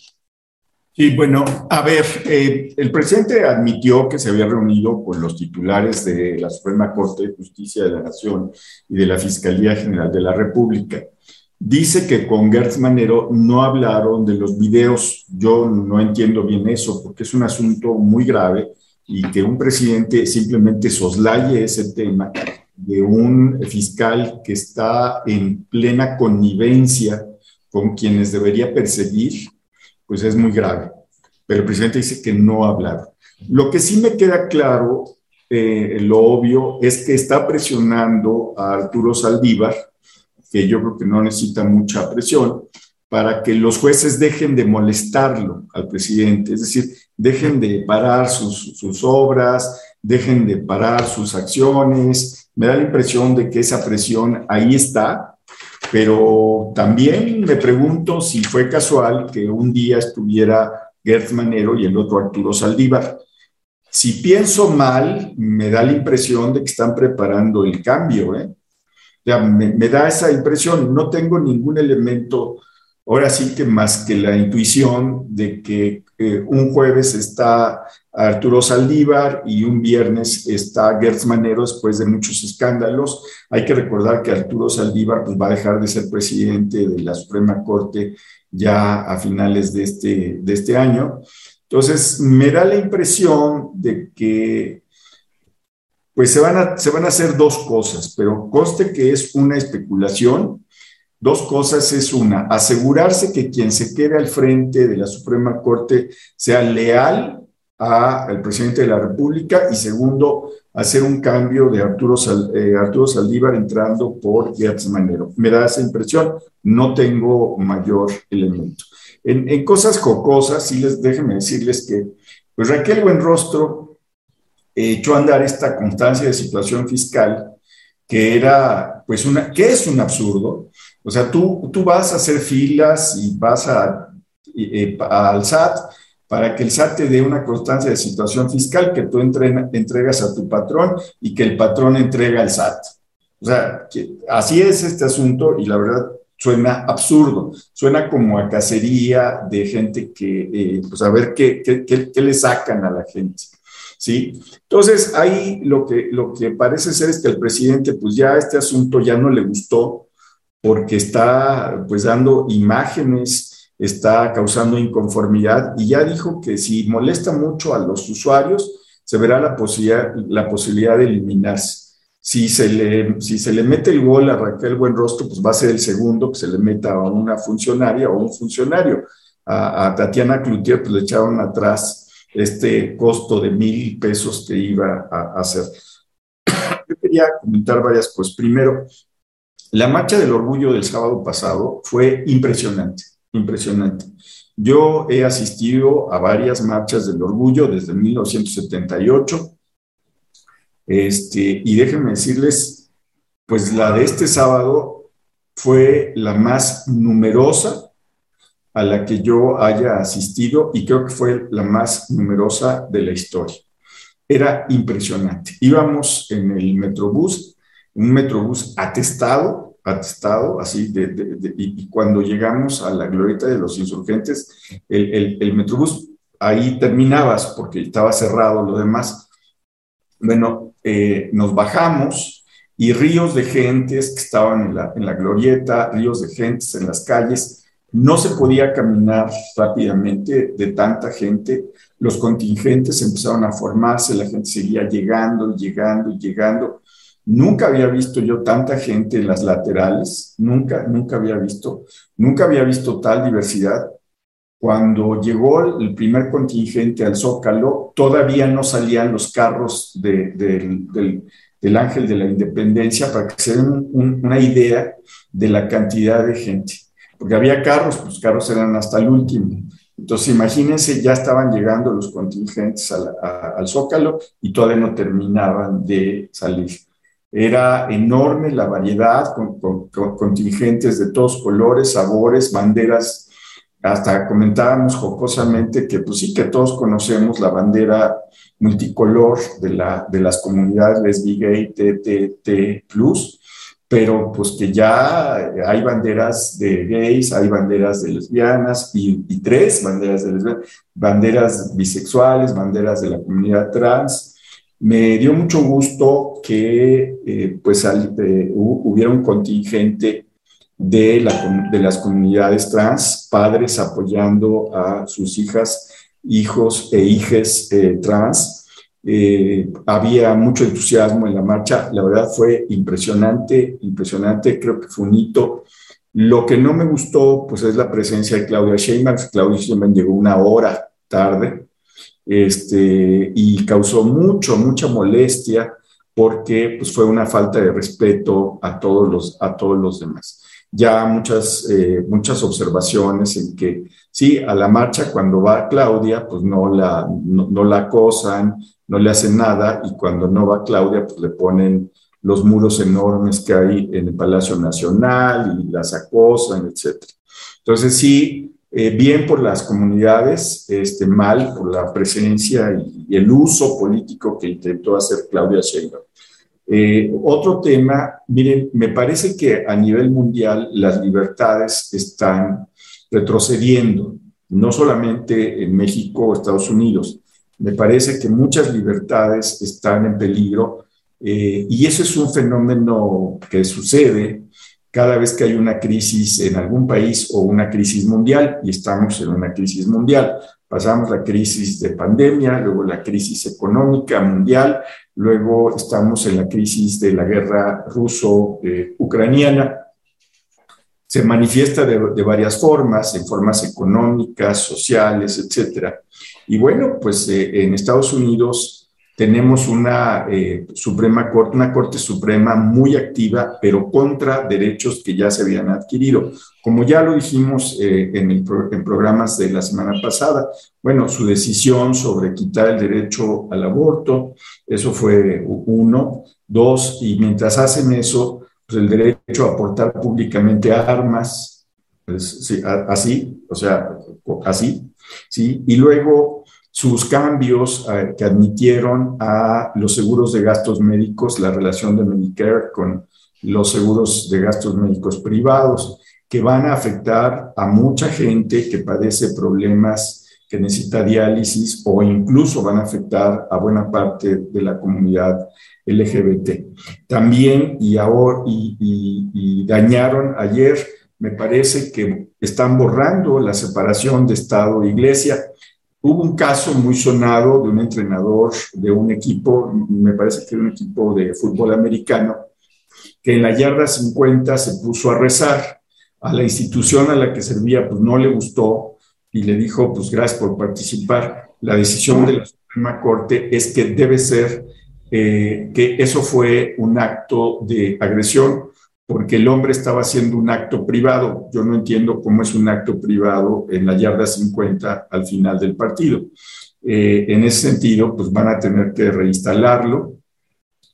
Sí, bueno, a ver, eh, el presidente admitió que se había reunido con los titulares de la Suprema Corte de Justicia de la Nación y de la Fiscalía General de la República. Dice que con Gertz Manero no hablaron de los videos. Yo no entiendo bien eso porque es un asunto muy grave y que un presidente simplemente soslaye ese tema de un fiscal que está en plena connivencia con quienes debería perseguir, pues es muy grave. Pero el presidente dice que no ha hablado. Lo que sí me queda claro, eh, lo obvio, es que está presionando a Arturo Saldívar, que yo creo que no necesita mucha presión, para que los jueces dejen de molestarlo al presidente, es decir, dejen de parar sus, sus obras, dejen de parar sus acciones, me da la impresión de que esa presión ahí está, pero también me pregunto si fue casual que un día estuviera Gert Manero y el otro Arturo Saldívar. Si pienso mal, me da la impresión de que están preparando el cambio. ¿eh? me, me, da esa impresión. No tengo ningún elemento, ahora sí que más que la intuición de que eh, un jueves está Arturo Saldívar y un viernes está Gertz Manero después de muchos escándalos. Hay que recordar que Arturo Saldívar pues, va a dejar de ser presidente de la Suprema Corte ya a finales de este, de este año. Entonces, me da la impresión de que pues se van, a, se van a hacer dos cosas, pero conste que es una especulación. Dos cosas es una, asegurarse que quien se quede al frente de la Suprema Corte sea leal al presidente de la República y segundo, hacer un cambio de Arturo, eh, Arturo Saldívar entrando por Gertz Manero. Me da esa impresión, no tengo mayor elemento. En, cosas jocosas, sí les déjenme decirles que pues Raquel Buenrostro echó a andar esta constancia de situación fiscal que era, pues, una, que es un absurdo. O sea, tú, tú vas a hacer filas y vas a, eh, al SAT para que el SAT te dé una constancia de situación fiscal que tú entregas a tu patrón y que el patrón entrega al SAT. O sea, así es este asunto y la verdad suena absurdo, suena como a cacería de gente que, eh, pues a ver qué, qué, qué, le sacan a la gente. ¿Sí? Entonces, ahí lo que, lo que parece ser es que al presidente, pues ya este asunto ya no le gustó porque está pues dando imágenes está causando inconformidad y ya dijo que si molesta mucho a los usuarios, se verá la posibilidad, la posibilidad de eliminarse. Si se, le, si se le mete el gol a Raquel Buenrostro, pues va a ser el segundo que se le meta a una funcionaria o un funcionario. A, Tatiana Cloutier pues le echaron atrás este costo de mil pesos que iba a, hacer. Yo quería comentar varias cosas. Primero, la marcha del orgullo del sábado pasado fue impresionante impresionante. Yo he asistido a varias marchas del orgullo desde 1978. Este, y déjenme decirles, pues la de este sábado fue la más numerosa a la que yo haya asistido y creo que fue la más numerosa de la historia. Era impresionante. Íbamos en el Metrobús, un Metrobús atestado, atestado, así, y, cuando llegamos a la glorieta de los insurgentes, el, el, Metrobús, ahí terminabas porque estaba cerrado lo demás. Bueno, eh, nos bajamos y ríos de gentes que estaban en la, en la glorieta, ríos de gentes en las calles, no se podía caminar rápidamente de tanta gente, los contingentes empezaron a formarse, la gente seguía llegando, llegando llegando Nunca había visto yo tanta gente en las laterales, nunca, nunca había visto, nunca había visto tal diversidad. Cuando llegó el primer contingente al Zócalo, todavía no salían los carros del, Ángel de la Independencia para que se den una idea de la cantidad de gente. Porque había carros, pues carros eran hasta el último. Entonces, imagínense, ya estaban llegando los contingentes al Zócalo y todavía no terminaban de salir. Era enorme la variedad, con, contingentes de todos colores, sabores, banderas. Hasta comentábamos jocosamente que, pues sí, que todos conocemos la bandera multicolor de, la, de las comunidades lesbi, gay, TTT, pero pues que ya hay banderas de gays, hay banderas de lesbianas y, y tres banderas de lesbianas, banderas bisexuales, banderas de la comunidad trans, me dio mucho gusto que eh, pues hubiera un contingente de, las comunidades trans, padres apoyando a sus hijas, hijos e hijas eh, trans. Eh, había mucho entusiasmo en la marcha, la verdad fue impresionante, impresionante, creo que fue un hito. Lo que no me gustó, pues es la presencia de Claudia Sheinbaum. Claudia Sheinbaum llegó una hora tarde, este, y causó mucho, mucha molestia porque pues, fue una falta de respeto a todos los, a todos los demás. Ya muchas, eh, muchas observaciones en que sí, a la marcha cuando va Claudia, pues no la, no, la acosan, no le hacen nada, y cuando no va Claudia, pues le ponen los muros enormes que hay en el Palacio Nacional y las acosan, etc. Entonces sí, eh, bien por las comunidades, este, mal por la presencia y, el uso político que intentó hacer Claudia Sheinbaum. Eh, otro tema, miren, me parece que a nivel mundial las libertades están retrocediendo, no solamente en México o Estados Unidos. Me parece que muchas libertades están en peligro eh, y ese es un fenómeno que sucede cada vez que hay una crisis en algún país o una crisis mundial, y estamos en una crisis mundial, pasamos la crisis de pandemia, luego la crisis económica mundial, luego estamos en la crisis de la guerra ruso-ucraniana. Se manifiesta de, varias formas, en formas económicas, sociales, etc. Y bueno, pues eh, en Estados Unidos tenemos una eh, Suprema Corte, una Corte Suprema muy activa, pero contra derechos que ya se habían adquirido. Como ya lo dijimos eh, en, el en programas de la semana pasada, bueno, su decisión sobre quitar el derecho al aborto, eso fue uno. Dos, y mientras hacen eso, pues el derecho a aportar públicamente armas, pues, así, o sea, así, ¿sí? Y luego sus cambios eh, que admitieron a los seguros de gastos médicos, la relación de Medicare con los seguros de gastos médicos privados, que van a afectar a mucha gente que padece problemas, que necesita diálisis o incluso van a afectar a buena parte de la comunidad LGBT. También, y ahora, y dañaron ayer, me parece que están borrando la separación de Estado e Iglesia Hubo un caso muy sonado de un entrenador de un equipo, me parece que era un equipo de fútbol americano, que en la yarda 50 se puso a rezar. A la institución a la que servía, pues no le gustó y le dijo, pues gracias por participar. La decisión de la Suprema Corte es que debe ser eh, que eso fue un acto de agresión porque el hombre estaba haciendo un acto privado. Yo no entiendo cómo es un acto privado en la yarda 50 al final del partido. Eh, en ese sentido, pues van a tener que reinstalarlo,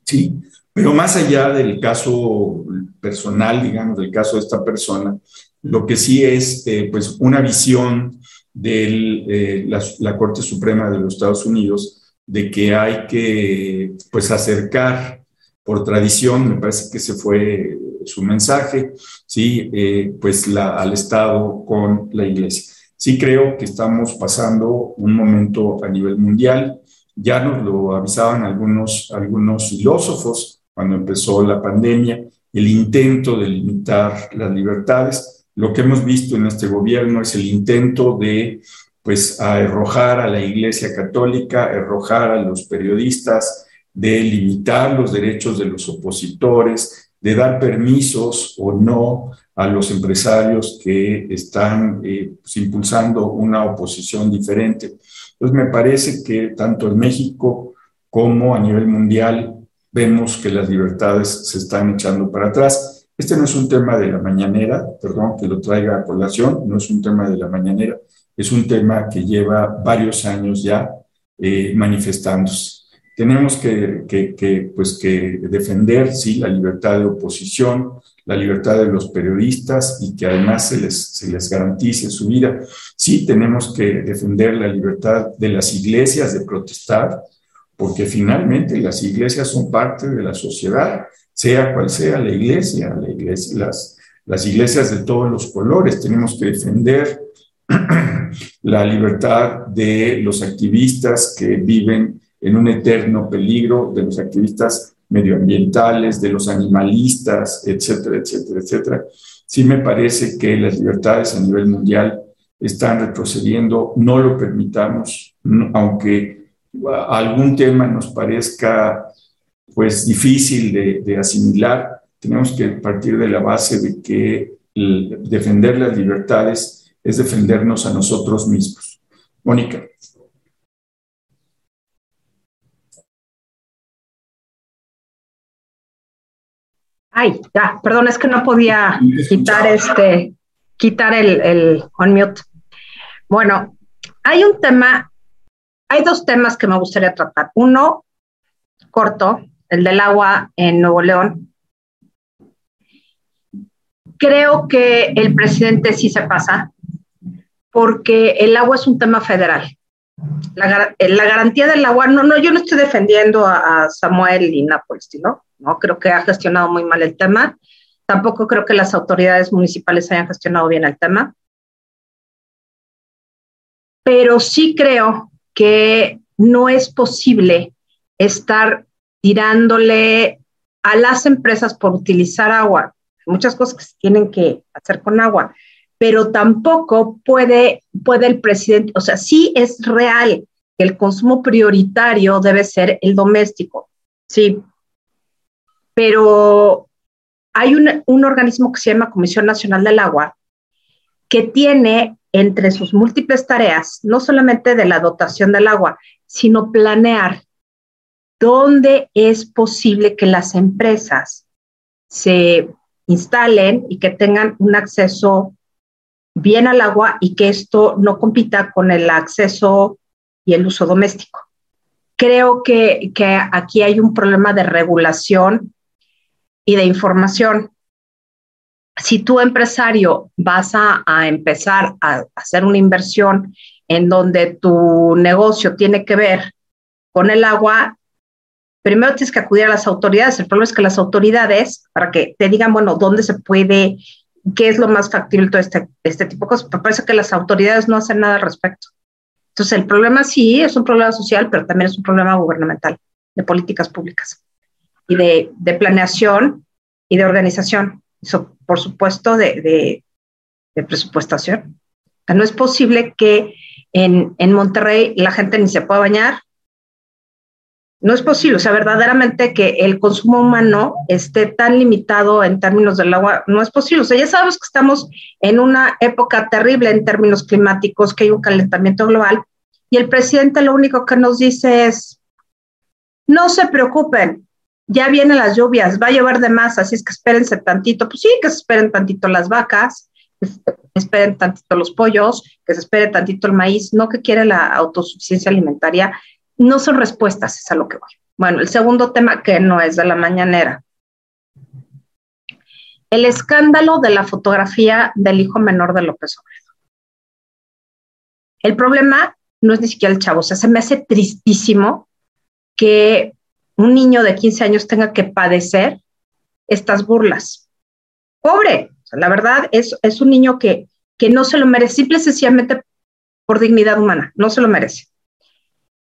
¿sí? Pero más allá del caso personal, digamos, del caso de esta persona, lo que sí es, eh, pues, una visión de eh, la, la Corte Suprema de los Estados Unidos de que hay que, pues, acercar por tradición, me parece que se fue su mensaje, ¿sí? Eh, pues al Estado con la Iglesia. Sí creo que estamos pasando un momento a nivel mundial. Ya nos lo avisaban algunos, algunos filósofos cuando empezó la pandemia, el intento de limitar las libertades. Lo que hemos visto en este gobierno es el intento de pues arrojar a la Iglesia Católica, arrojar a los periodistas, de limitar los derechos de los opositores, de dar permisos o no a los empresarios que están eh, pues, impulsando una oposición diferente. Entonces, me parece que tanto en México como a nivel mundial vemos que las libertades se están echando para atrás. Este no es un tema de la mañanera, perdón que lo traiga a colación, no es un tema de la mañanera, es un tema que lleva varios años ya eh, manifestándose tenemos que, pues que defender, sí, la libertad de oposición, la libertad de los periodistas y que además se les, se les garantice su vida. Sí, tenemos que defender la libertad de las iglesias de protestar, porque finalmente las iglesias son parte de la sociedad, sea cual sea la iglesia, la iglesia las, las iglesias de todos los colores. Tenemos que defender la libertad de los activistas que viven en un eterno peligro de los activistas medioambientales, de los animalistas, etcétera, etcétera, etcétera. Sí me parece que las libertades a nivel mundial están retrocediendo, no lo permitamos, aunque algún tema nos parezca pues difícil de, de asimilar, tenemos que partir de la base de que defender las libertades es defendernos a nosotros mismos. Mónica. Ay, ya, perdón, es que no podía quitar este, quitar el, el unmute. Bueno, hay un tema, hay dos temas que me gustaría tratar. Uno, corto, el del agua en Nuevo León. Creo que el presidente sí se pasa, porque el agua es un tema federal. La, garantía del agua, no, no, yo no estoy defendiendo a, a Samuel y ¿no? ¿No? Creo que ha gestionado muy mal el tema. Tampoco creo que las autoridades municipales hayan gestionado bien el tema. Pero sí creo que no es posible estar tirándole a las empresas por utilizar agua. muchas cosas que se tienen que hacer con agua, pero tampoco puede, puede el presidente, o sea, sí es real que el consumo prioritario debe ser el doméstico, sí, pero hay un, un organismo que se llama Comisión Nacional del Agua que tiene entre sus múltiples tareas, no solamente de la dotación del agua, sino planear dónde es posible que las empresas se instalen y que tengan un acceso bien al agua y que esto no compita con el acceso y el uso doméstico. Creo que, aquí hay un problema de regulación y de información. Si tú, empresario, vas a, empezar a hacer una inversión en donde tu negocio tiene que ver con el agua, primero tienes que acudir a las autoridades. El problema es que las autoridades, para que te digan, bueno, dónde se puede, qué es lo más factible, todo este, este tipo de cosas, pero parece que las autoridades no hacen nada al respecto. Entonces, el problema sí es un problema social, pero también es un problema gubernamental, de políticas públicas y de, de planeación y de organización. Eso, por supuesto, de, de, de presupuestación. no es posible que en, en Monterrey la gente ni se pueda bañar, no es posible, o sea, verdaderamente que el consumo humano esté tan limitado en términos del agua, no es posible. O sea, ya sabes que estamos en una época terrible en términos climáticos, que hay un calentamiento global, y el presidente lo único que nos dice es, no se preocupen, ya vienen las lluvias, va a llover de más, así es que espérense tantito. Pues sí, que se esperen tantito las vacas, que se esperen tantito los pollos, que se espere tantito el maíz, no que quiere la autosuficiencia alimentaria no son respuestas, es a lo que voy. Bueno, el segundo tema que no es de la mañanera. El escándalo de la fotografía del hijo menor de López Obrador. El problema no es ni siquiera el chavo, o sea, se me hace tristísimo que un niño de 15 años tenga que padecer estas burlas. Pobre, la verdad es, es un niño que, que no se lo merece, simple y sencillamente por dignidad humana, no se lo merece.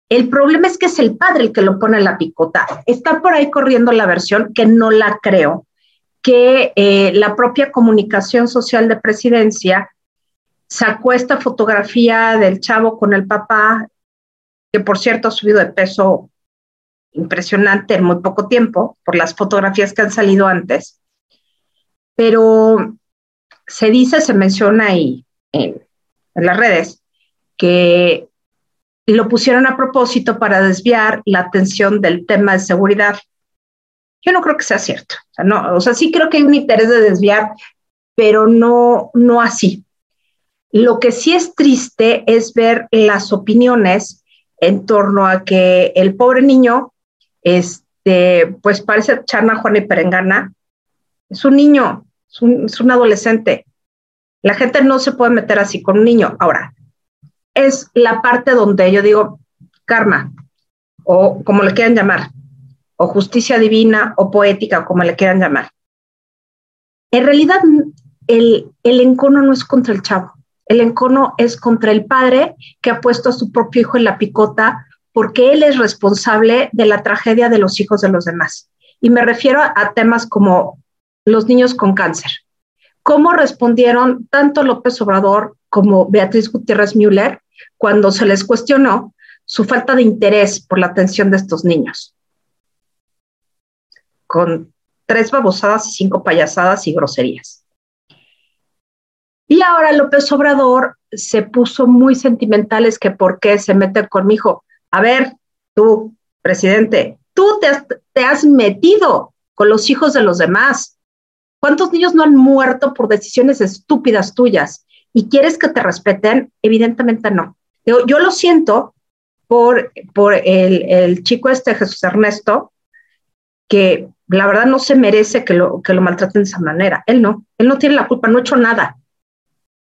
El problema es que es el padre el que lo pone en la picota. Está por ahí corriendo la versión, que no la creo, que eh, la propia comunicación social de presidencia sacó esta fotografía del chavo con el papá, que por cierto ha subido de peso impresionante en muy poco tiempo por las fotografías que han salido antes. Pero se dice, se menciona ahí en las redes, que lo pusieron a propósito para desviar la atención del tema de seguridad. Yo no creo que sea cierto. O sea, o sea, sí creo que hay un interés de desviar, pero no, no así. Lo que sí es triste es ver las opiniones en torno a que el pobre niño, este, pues parece charna Juana y Perengana, es un niño, es un, es un adolescente. La gente no se puede meter así con un niño. Ahora, es la parte donde yo digo karma, o como le quieran llamar, o justicia divina, o poética, o como le quieran llamar. En realidad, el, el encono no es contra el chavo, el encono es contra el padre que ha puesto a su propio hijo en la picota porque él es responsable de la tragedia de los hijos de los demás. Y me refiero a temas como los niños con cáncer. ¿Cómo respondieron tanto López Obrador como Beatriz Gutiérrez Müller cuando se les cuestionó su falta de interés por la atención de estos niños. Con tres babosadas y cinco payasadas y groserías. Y ahora López Obrador se puso muy sentimental, es que por qué se mete con mi hijo. A ver, tú, presidente, tú te has, metido con los hijos de los demás. ¿Cuántos niños no han muerto por decisiones estúpidas tuyas? ¿Y quieres que te respeten? Evidentemente no. Yo, yo lo siento por, por el, el, chico este, Jesús Ernesto, que la verdad no se merece que lo, que lo maltraten de esa manera. Él no, él no tiene la culpa, no ha hecho nada.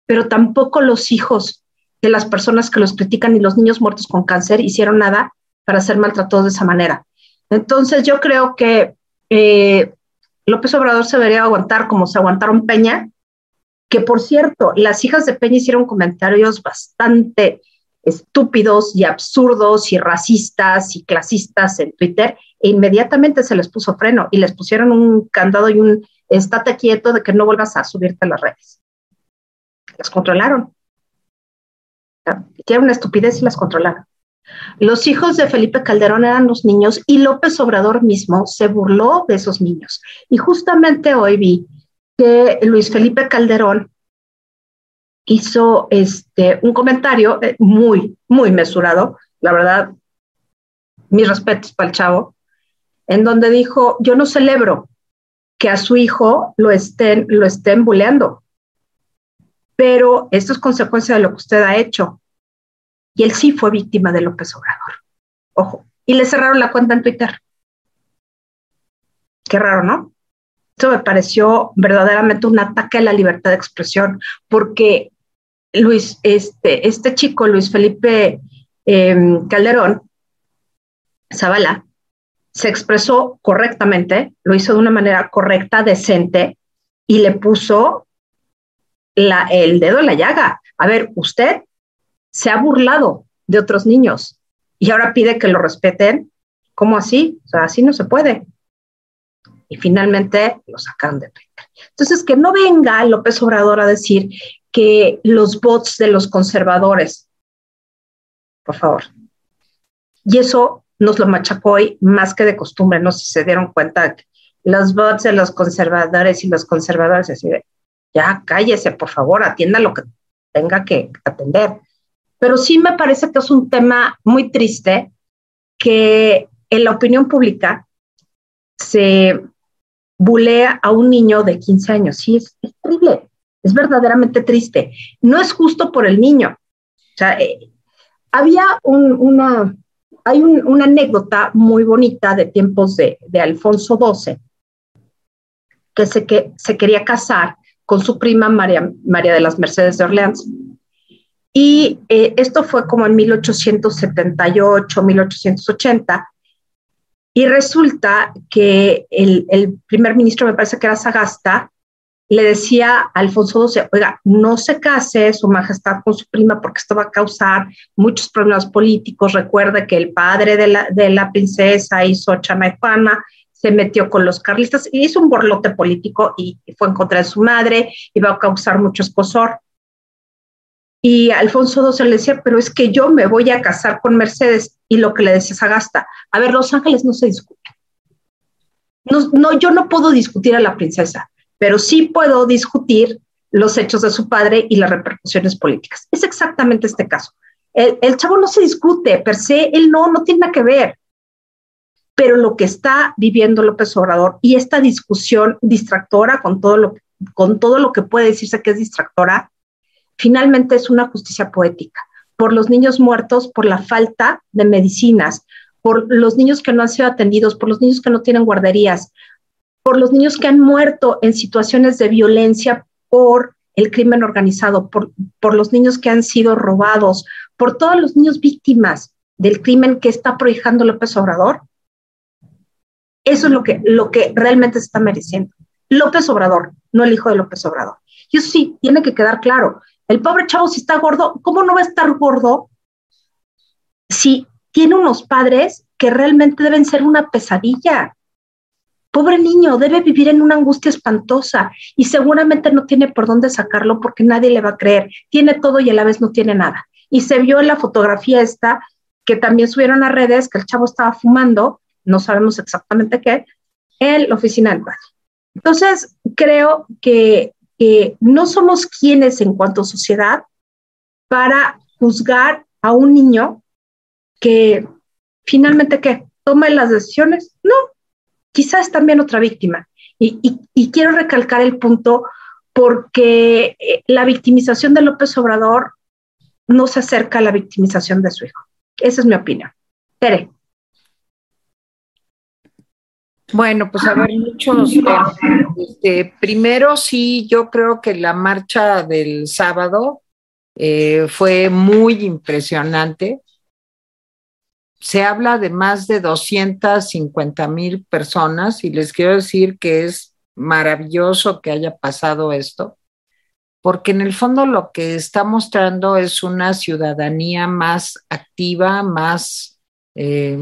Pero tampoco los hijos de las personas que los critican y los niños muertos con cáncer hicieron nada para ser maltratados de esa manera. Entonces yo creo que eh, López Obrador se debería aguantar como se aguantaron Peña que por cierto, las hijas de Peña hicieron comentarios bastante estúpidos y absurdos y racistas y clasistas en Twitter e inmediatamente se les puso freno y les pusieron un candado y un estate quieto de que no vuelvas a subirte a las redes. Las controlaron. Tienen una estupidez y las controlaron. Los hijos de Felipe Calderón eran los niños y López Obrador mismo se burló de esos niños. Y justamente hoy vi que Luis Felipe Calderón hizo este, un comentario eh, muy, muy mesurado, la verdad, mis respetos para el chavo, en donde dijo, yo no celebro que a su hijo lo estén, lo estén buleando, pero esto es consecuencia de lo que usted ha hecho. Y él sí fue víctima de López Obrador. Ojo. Y le cerraron la cuenta en Twitter. Qué raro, ¿no? Esto me pareció verdaderamente un ataque a la libertad de expresión, porque Luis, este, este chico, Luis Felipe em, Calderón, Zavala, se expresó correctamente, lo hizo de una manera correcta, decente, y le puso la, el dedo en la llaga. A ver, usted se ha burlado de otros niños y ahora pide que lo respeten. ¿Cómo así? O sea, así no se puede. Y finalmente lo sacan de Twitter. Entonces, que no venga López Obrador a decir que los bots de los conservadores, por favor. Y eso nos lo machacó hoy más que de costumbre, no sé si se dieron cuenta que los bots de los conservadores y los conservadores, así ya cállese, por favor, atienda lo que tenga que atender. Pero sí me parece que es un tema muy triste que en la opinión pública se bulea a un niño de 15 años. Sí, es, terrible, es verdaderamente triste. No es justo por el niño. O sea, eh, había una, hay una anécdota muy bonita de tiempos de, Alfonso XII, que se, que se quería casar con su prima María, María de las Mercedes de Orleans. Y eh, esto fue como en 1878, 1880. Y resulta que el, primer ministro, me parece que era Sagasta, le decía a Alfonso XII, oiga, no se case su majestad con su prima porque esto va a causar muchos problemas políticos. Recuerde que el padre de la, de la princesa hizo chamaipana, se metió con los carlistas y hizo un borlote político y fue en contra de su madre, iba a causar mucho escosor. Y Alfonso XII le decía, pero es que yo me voy a casar con Mercedes. Y lo que le decía Sagasta, a ver, Los Ángeles no se discute. No, no, yo no puedo discutir a la princesa, pero sí puedo discutir los hechos de su padre y las repercusiones políticas. Es exactamente este caso. El, el, chavo no se discute, per se, él no, no tiene nada que ver. Pero lo que está viviendo López Obrador y esta discusión distractora con todo lo, con todo lo que puede decirse que es distractora, finalmente es una justicia poética, por los niños muertos, por la falta de medicinas, por los niños que no han sido atendidos, por los niños que no tienen guarderías, por los niños que han muerto en situaciones de violencia por el crimen organizado, por, por los niños que han sido robados, por todos los niños víctimas del crimen que está prohijando López Obrador. Eso es lo que, lo que realmente se está mereciendo. López Obrador, no el hijo de López Obrador. Y eso sí, tiene que quedar claro. El pobre chavo, si está gordo, ¿cómo no va a estar gordo si tiene unos padres que realmente deben ser una pesadilla? Pobre niño, debe vivir en una angustia espantosa y seguramente no tiene por dónde sacarlo porque nadie le va a creer. Tiene todo y a la vez no tiene nada. Y se vio en la fotografía esta que también subieron a redes que el chavo estaba fumando, no sabemos exactamente qué, en la oficina del padre. Entonces, creo que que no somos quienes en cuanto a sociedad para juzgar a un niño que finalmente que toma las decisiones. No, quizás también otra víctima. Y, y, quiero recalcar el punto porque eh, la victimización de López Obrador no se acerca a la victimización de su hijo. Esa es mi opinión. Tere. Bueno, pues a ver, muchos. Este, primero, sí, yo creo que la marcha del sábado eh, fue muy impresionante. Se habla de más de 250 mil personas y les quiero decir que es maravilloso que haya pasado esto, porque en el fondo lo que está mostrando es una ciudadanía más activa, más eh,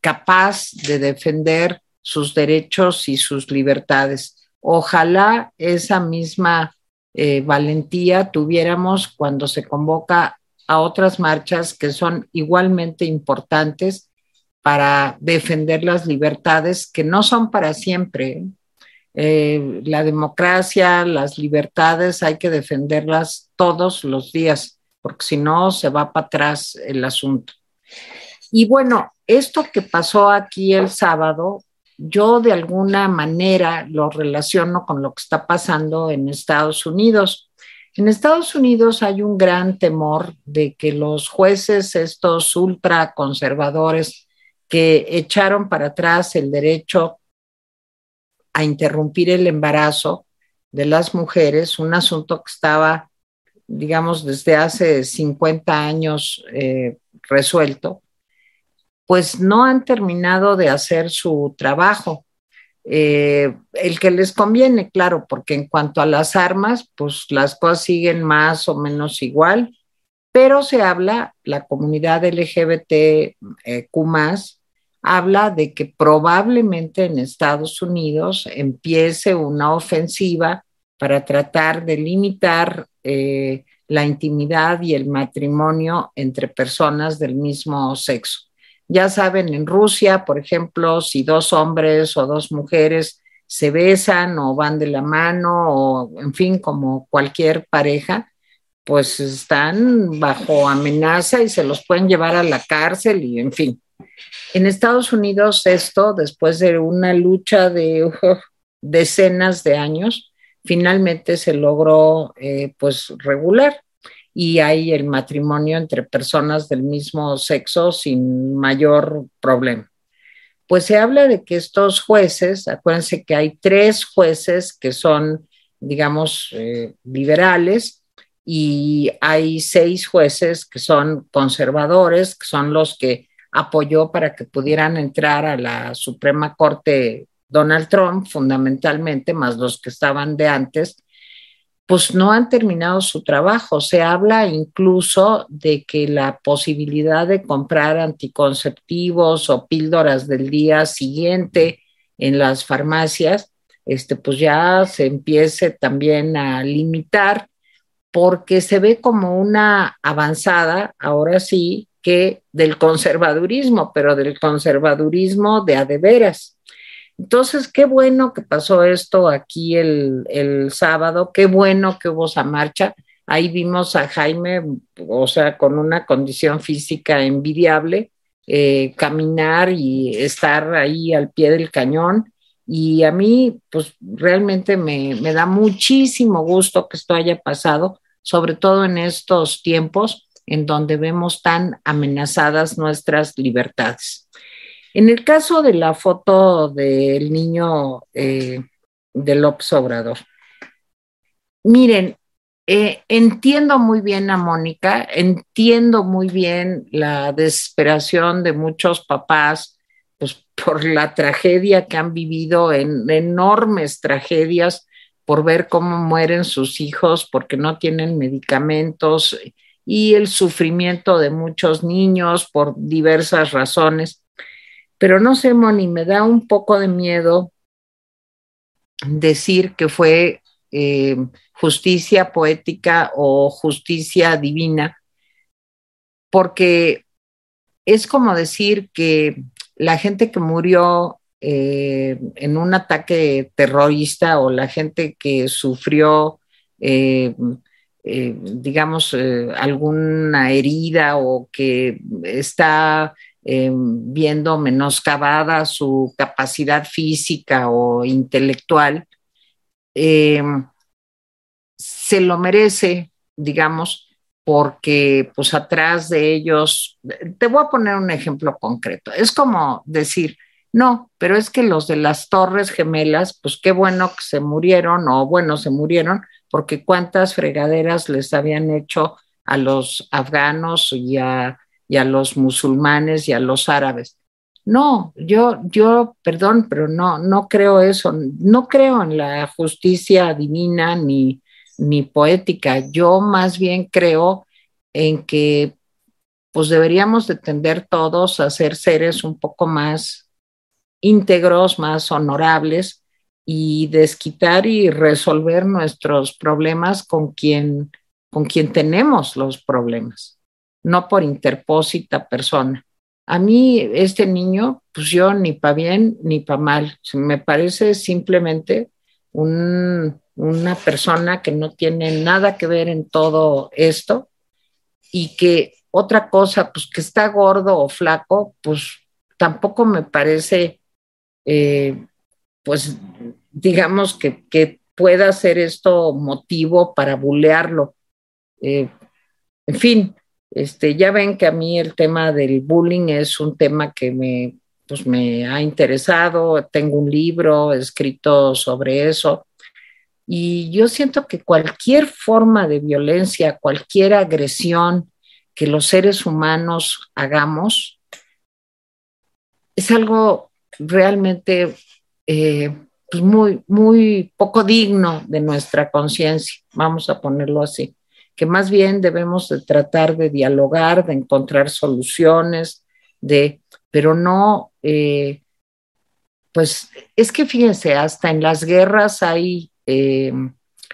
capaz de defender sus derechos y sus libertades. Ojalá esa misma eh, valentía tuviéramos cuando se convoca a otras marchas que son igualmente importantes para defender las libertades que no son para siempre. Eh, la democracia, las libertades hay que defenderlas todos los días, porque si no se va para atrás el asunto. Y bueno, esto que pasó aquí el sábado, yo de alguna manera lo relaciono con lo que está pasando en Estados Unidos. En Estados Unidos hay un gran temor de que los jueces, estos ultraconservadores, que echaron para atrás el derecho a interrumpir el embarazo de las mujeres, un asunto que estaba, digamos, desde hace 50 años eh, resuelto, pues no han terminado de hacer su trabajo. Eh, el que les conviene, claro, porque en cuanto a las armas, pues las cosas siguen más o menos igual, pero se habla, la comunidad LGBTQ habla de que probablemente en Estados Unidos empiece una ofensiva para tratar de limitar eh, la intimidad y el matrimonio entre personas del mismo sexo. Ya saben, en Rusia, por ejemplo, si dos hombres o dos mujeres se besan o van de la mano o, en fin, como cualquier pareja, pues están bajo amenaza y se los pueden llevar a la cárcel y, en fin. En Estados Unidos esto, después de una lucha de decenas de años, finalmente se logró eh, pues regular y hay el matrimonio entre personas del mismo sexo sin mayor problema. Pues se habla de que estos jueces, acuérdense que hay tres jueces que son, digamos, eh, liberales y hay seis jueces que son conservadores, que son los que apoyó para que pudieran entrar a la Suprema Corte Donald Trump, fundamentalmente, más los que estaban de antes, pues no han terminado su trabajo. Se habla incluso de que la posibilidad de comprar anticonceptivos o píldoras del día siguiente en las farmacias, este, pues ya se empiece también a limitar porque se ve como una avanzada, ahora sí, que del conservadurismo, pero del conservadurismo de a de veras. Entonces, qué bueno que pasó esto aquí el, sábado, qué bueno que hubo esa marcha. Ahí vimos a Jaime, o sea, con una condición física envidiable, eh, caminar y estar ahí al pie del cañón. Y a mí, pues realmente me, me da muchísimo gusto que esto haya pasado, sobre todo en estos tiempos en donde vemos tan amenazadas nuestras libertades. En el caso de la foto del niño eh, de López Obrador, miren, eh, entiendo muy bien a Mónica, entiendo muy bien la desesperación de muchos papás pues, por la tragedia que han vivido, en enormes tragedias, por ver cómo mueren sus hijos porque no tienen medicamentos y el sufrimiento de muchos niños por diversas razones. Pero no sé, Moni, me da un poco de miedo decir que fue eh, justicia poética o justicia divina, porque es como decir que la gente que murió eh, en un ataque terrorista o la gente que sufrió eh, digamos, alguna herida o que está eh, viendo menoscabada su capacidad física o intelectual, se lo merece, digamos, porque pues atrás de ellos, te voy a poner un ejemplo concreto, es como decir, no, pero es que los de las Torres Gemelas, pues qué bueno que se murieron, o bueno, se murieron, porque cuántas fregaderas les habían hecho a los afganos y a, los musulmanes y a los árabes. No, yo, yo, perdón, pero no, no creo eso, no creo en la justicia divina ni, ni poética. Yo más bien creo en que pues deberíamos de tender todos a ser seres un poco más íntegros, más honorables, y desquitar y resolver nuestros problemas con quien, con quien tenemos los problemas, no por interpósita persona. A mí este niño, pues yo ni para bien ni para mal, me parece simplemente un, una persona que no tiene nada que ver en todo esto y que otra cosa, pues que está gordo o flaco, pues tampoco me parece, eh, pues digamos que, que, pueda ser esto motivo para bulearlo. Eh, en fin, este, ya ven que a mí el tema del bullying es un tema que me, pues me ha interesado, tengo un libro escrito sobre eso. Y yo siento que cualquier forma de violencia, cualquier agresión que los seres humanos hagamos, es algo realmente eh, pues muy, muy poco digno de nuestra conciencia, vamos a ponerlo así, que más bien debemos de tratar de dialogar, de encontrar soluciones, de, pero no, eh, pues es que fíjense, hasta en las guerras hay eh,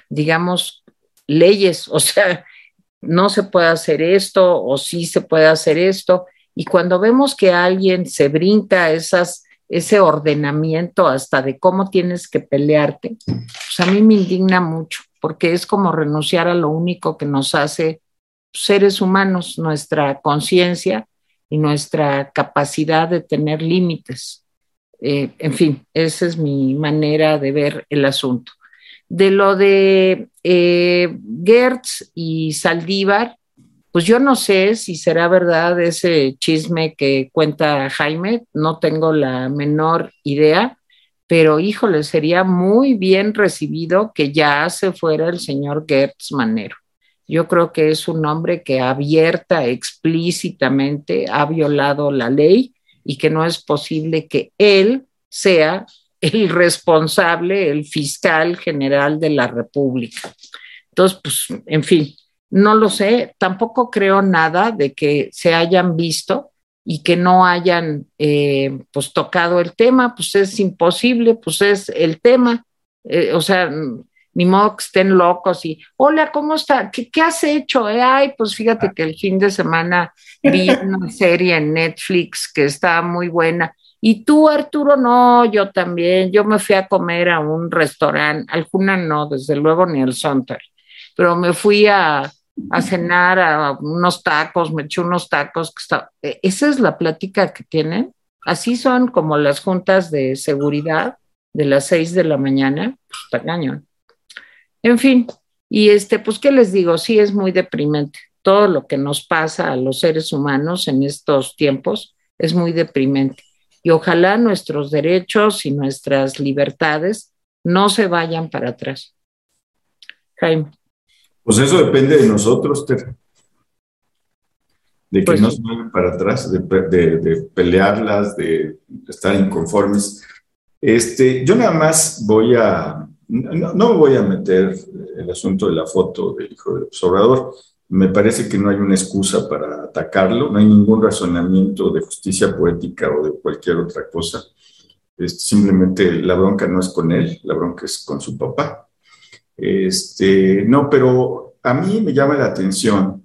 digamos, leyes, o sea, no se puede hacer esto o sí se puede hacer esto. Y cuando vemos que alguien se brinca esas, ese ordenamiento hasta de cómo tienes que pelearte, pues a mí me indigna mucho, porque es como renunciar a lo único que nos hace seres humanos, nuestra conciencia y nuestra capacidad de tener límites. Eh, en fin, esa es mi manera de ver el asunto. De lo de eh, Gertz y Saldívar, pues yo no sé si será verdad ese chisme que cuenta Jaime, no tengo la menor idea, pero híjole, sería muy bien recibido que ya se fuera el señor Gertz Manero. Yo creo que es un hombre que abierta, explícitamente ha violado la ley y que no es posible que él sea el responsable, el fiscal general de la República. Entonces, pues, en fin, no lo sé, tampoco creo nada de que se hayan visto y que no hayan eh, pues tocado el tema, pues es imposible, pues es el tema, eh, o sea, ni modo que estén locos y, hola, ¿cómo está? ¿Qué, qué has hecho? Eh, ay, pues fíjate que el fin de semana vi una serie en Netflix que está muy buena y tú, Arturo, no, yo también. Yo me fui a comer a un restaurante, alguna no, desde luego ni el Sonter, pero me fui a, cenar a unos tacos, me eché unos tacos. Que e, Esa es la plática que tienen. Así son como las juntas de seguridad de las seis de la mañana. Pues cañón. En fin, y este, pues, ¿qué les digo? Sí, es muy deprimente. Todo lo que nos pasa a los seres humanos en estos tiempos es muy deprimente y ojalá nuestros derechos y nuestras libertades no se vayan para atrás. Jaime. Pues eso depende de nosotros, Ter. De que pues no se para atrás, de, pelearlas, de estar inconformes. Este, yo nada más voy a, no, no voy a meter el asunto de la foto del hijo del observador, me parece que no hay una excusa para atacarlo, no hay ningún razonamiento de justicia poética o de cualquier otra cosa. Simplemente la bronca no es con él, la bronca es con su papá. Este, no, pero a mí me llama la atención.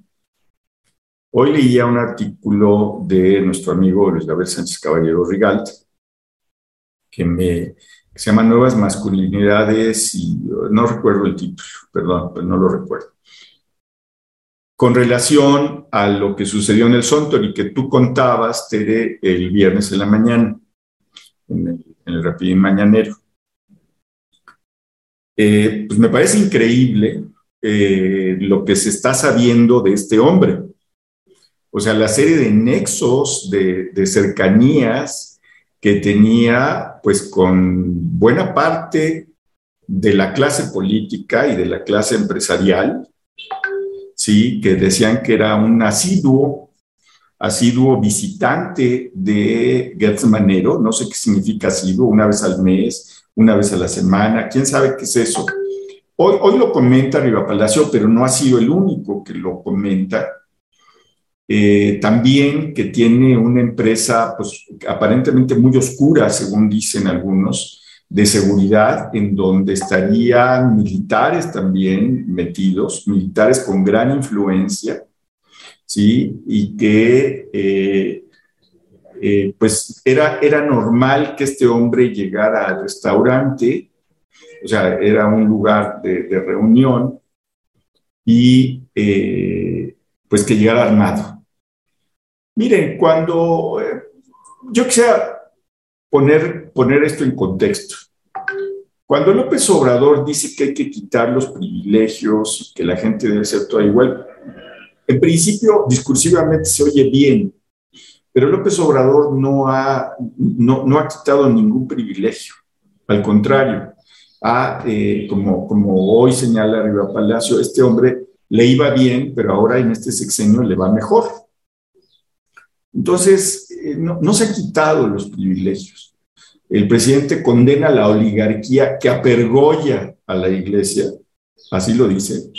Hoy leía un artículo de nuestro amigo Luis Gabriel Sánchez Caballero Rigalt, que, me, se llama Nuevas Masculinidades y no recuerdo el título, perdón, pero no lo recuerdo con relación a lo que sucedió en el Sontor y que tú contabas, Tere, el viernes en la mañana, en el, en Rapidín Mañanero. Eh, pues me parece increíble eh, lo que se está sabiendo de este hombre. O sea, la serie de nexos, de, cercanías que tenía, pues con buena parte de la clase política y de la clase empresarial, ¿sí? que decían que era un asiduo, asiduo visitante de Gertz Manero, no sé qué significa asiduo, una vez al mes, una vez a la semana, quién sabe qué es eso. Hoy, hoy lo comenta Riva Palacio, pero no ha sido el único que lo comenta. Eh, también que tiene una empresa pues, aparentemente muy oscura, según dicen algunos, de seguridad en donde estarían militares también metidos, militares con gran influencia, ¿sí? Y que eh, eh, pues era, era normal que este hombre llegara al restaurante, o sea, era un lugar de, reunión y eh, pues que llegara armado. Miren, cuando yo quisiera poner, poner esto en contexto. Cuando López Obrador dice que hay que quitar los privilegios y que la gente debe ser toda igual, en principio discursivamente se oye bien, pero López Obrador no ha, no, ha quitado ningún privilegio. Al contrario, eh, como, como hoy señala Riva Palacio, este hombre le iba bien, pero ahora en este sexenio le va mejor. Entonces, eh, no, se han quitado los privilegios. El presidente condena la oligarquía que apergolla a la iglesia, así lo dice,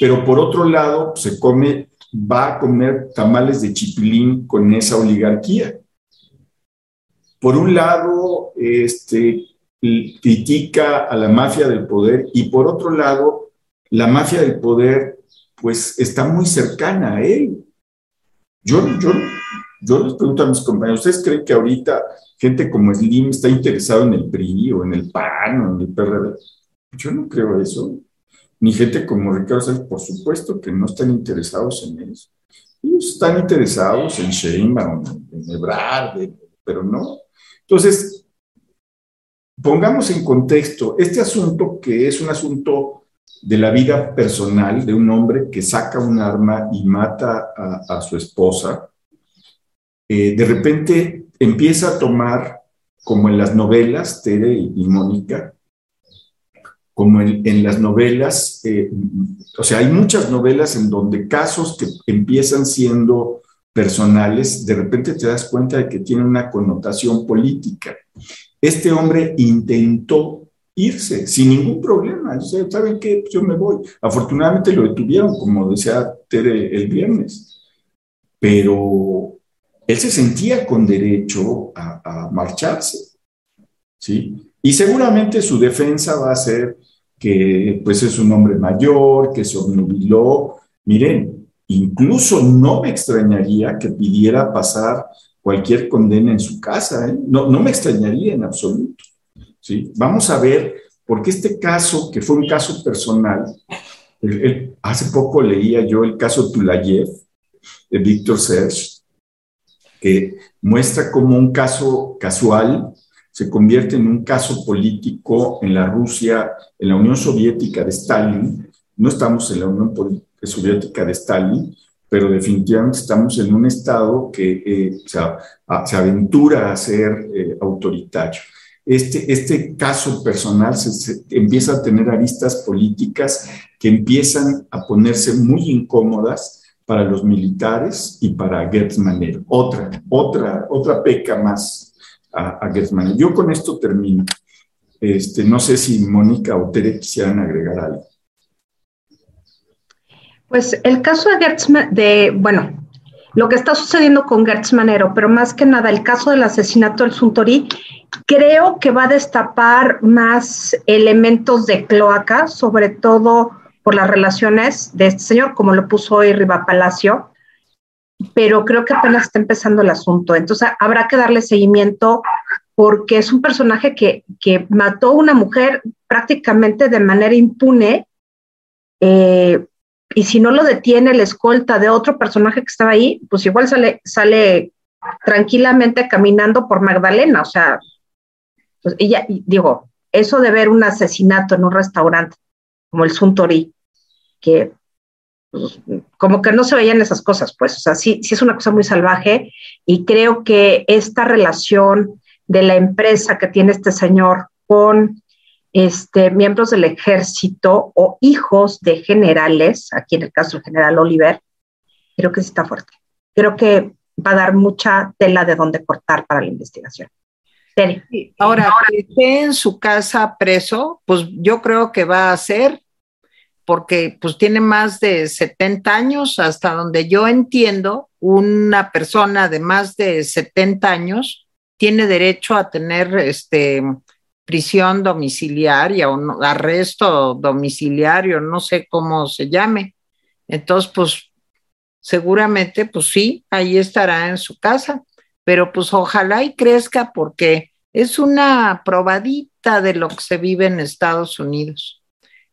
pero por otro lado se come, va a comer tamales de chipilín con esa oligarquía. Por un lado, este, critica a la mafia del poder y por otro lado, la mafia del poder pues está muy cercana a él. Yo, yo, yo les pregunto a mis compañeros, ¿ustedes creen que ahorita gente como Slim está interesado en el PRI o en el PAN o en el PRD? Yo no creo eso. Ni gente como Ricardo Sánchez, por supuesto que no están interesados en eso. Ellos están interesados en Sheinbaum, en Ebrard, pero no. Entonces, pongamos en contexto este asunto que es un asunto de la vida personal de un hombre que saca un arma y mata a su esposa, eh, de repente empieza a tomar, como en las novelas, Tere y, Mónica, como en, las novelas, eh, o sea, hay muchas novelas en donde casos que empiezan siendo personales, de repente te das cuenta de que tienen una connotación política. Este hombre intentó irse sin ningún problema. O sea, ¿Saben qué? Pues yo me voy. Afortunadamente lo detuvieron, como decía Tere el viernes. Pero él se sentía con derecho a, marcharse, ¿sí? Y seguramente su defensa va a ser que pues es un hombre mayor, que se obnubiló. Miren, incluso no me extrañaría que pidiera pasar cualquier condena en su casa, ¿eh? no, no me extrañaría en absoluto. ¿sí? Vamos a ver, porque este caso, que fue un caso personal, hace poco leía yo el caso Tulayev de Víctor Serge, que muestra cómo un caso casual se convierte en un caso político en la Rusia, en la Unión Soviética de Stalin. No estamos en la Unión Soviética de Stalin, pero definitivamente estamos en un Estado que eh, se, aventura a ser eh, autoritario. Este, este caso personal se, empieza a tener aristas políticas que empiezan a ponerse muy incómodas para los militares y para Gertz. Otra, otra, otra peca más a, a. Yo con esto termino. Este, no sé si Mónica o Tere quisieran agregar algo. Pues el caso de Gertz, de, bueno, lo que está sucediendo con Gertz Manero, pero más que nada el caso del asesinato del Suntorí, creo que va a destapar más elementos de cloaca, sobre todo por las relaciones de este señor, como lo puso hoy Riva Palacio, pero creo que apenas está empezando el asunto. Entonces habrá que darle seguimiento porque es un personaje que, que mató a una mujer prácticamente de manera impune. Eh, y si no lo detiene la escolta de otro personaje que estaba ahí, pues igual sale, sale tranquilamente caminando por Magdalena. O sea, pues ella, digo, eso de ver un asesinato en un restaurante como el Suntory, que como que no se veían esas cosas, pues, o sea, sí, sí es una cosa muy salvaje y creo que esta relación de la empresa que tiene este señor con este, miembros del ejército o hijos de generales, aquí en el caso del general Oliver, creo que sí está fuerte. Creo que va a dar mucha tela de dónde cortar para la investigación. Ahora, que esté en su casa preso, pues yo creo que va a ser porque pues tiene más de 70 años, hasta donde yo entiendo, una persona de más de 70 años tiene derecho a tener este prisión domiciliaria o arresto domiciliario, no sé cómo se llame. Entonces, pues seguramente, pues sí, ahí estará en su casa, pero pues ojalá y crezca porque es una probadita de lo que se vive en Estados Unidos.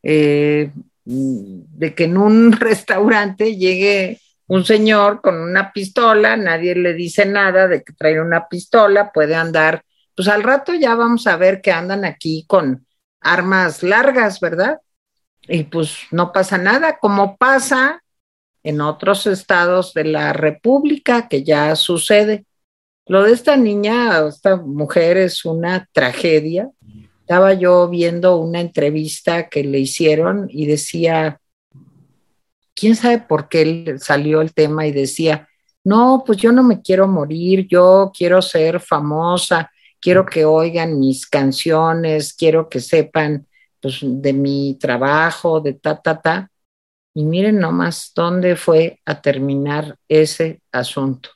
Eh, de que en un restaurante llegue un señor con una pistola, nadie le dice nada de que trae una pistola, puede andar, pues al rato ya vamos a ver que andan aquí con armas largas, ¿verdad? Y pues no pasa nada, como pasa en otros estados de la República, que ya sucede. Lo de esta niña, esta mujer es una tragedia. Estaba yo viendo una entrevista que le hicieron y decía, quién sabe por qué salió el tema y decía, no, pues yo no me quiero morir, yo quiero ser famosa, quiero que oigan mis canciones, quiero que sepan pues, de mi trabajo, de ta, ta, ta. Y miren nomás dónde fue a terminar ese asunto.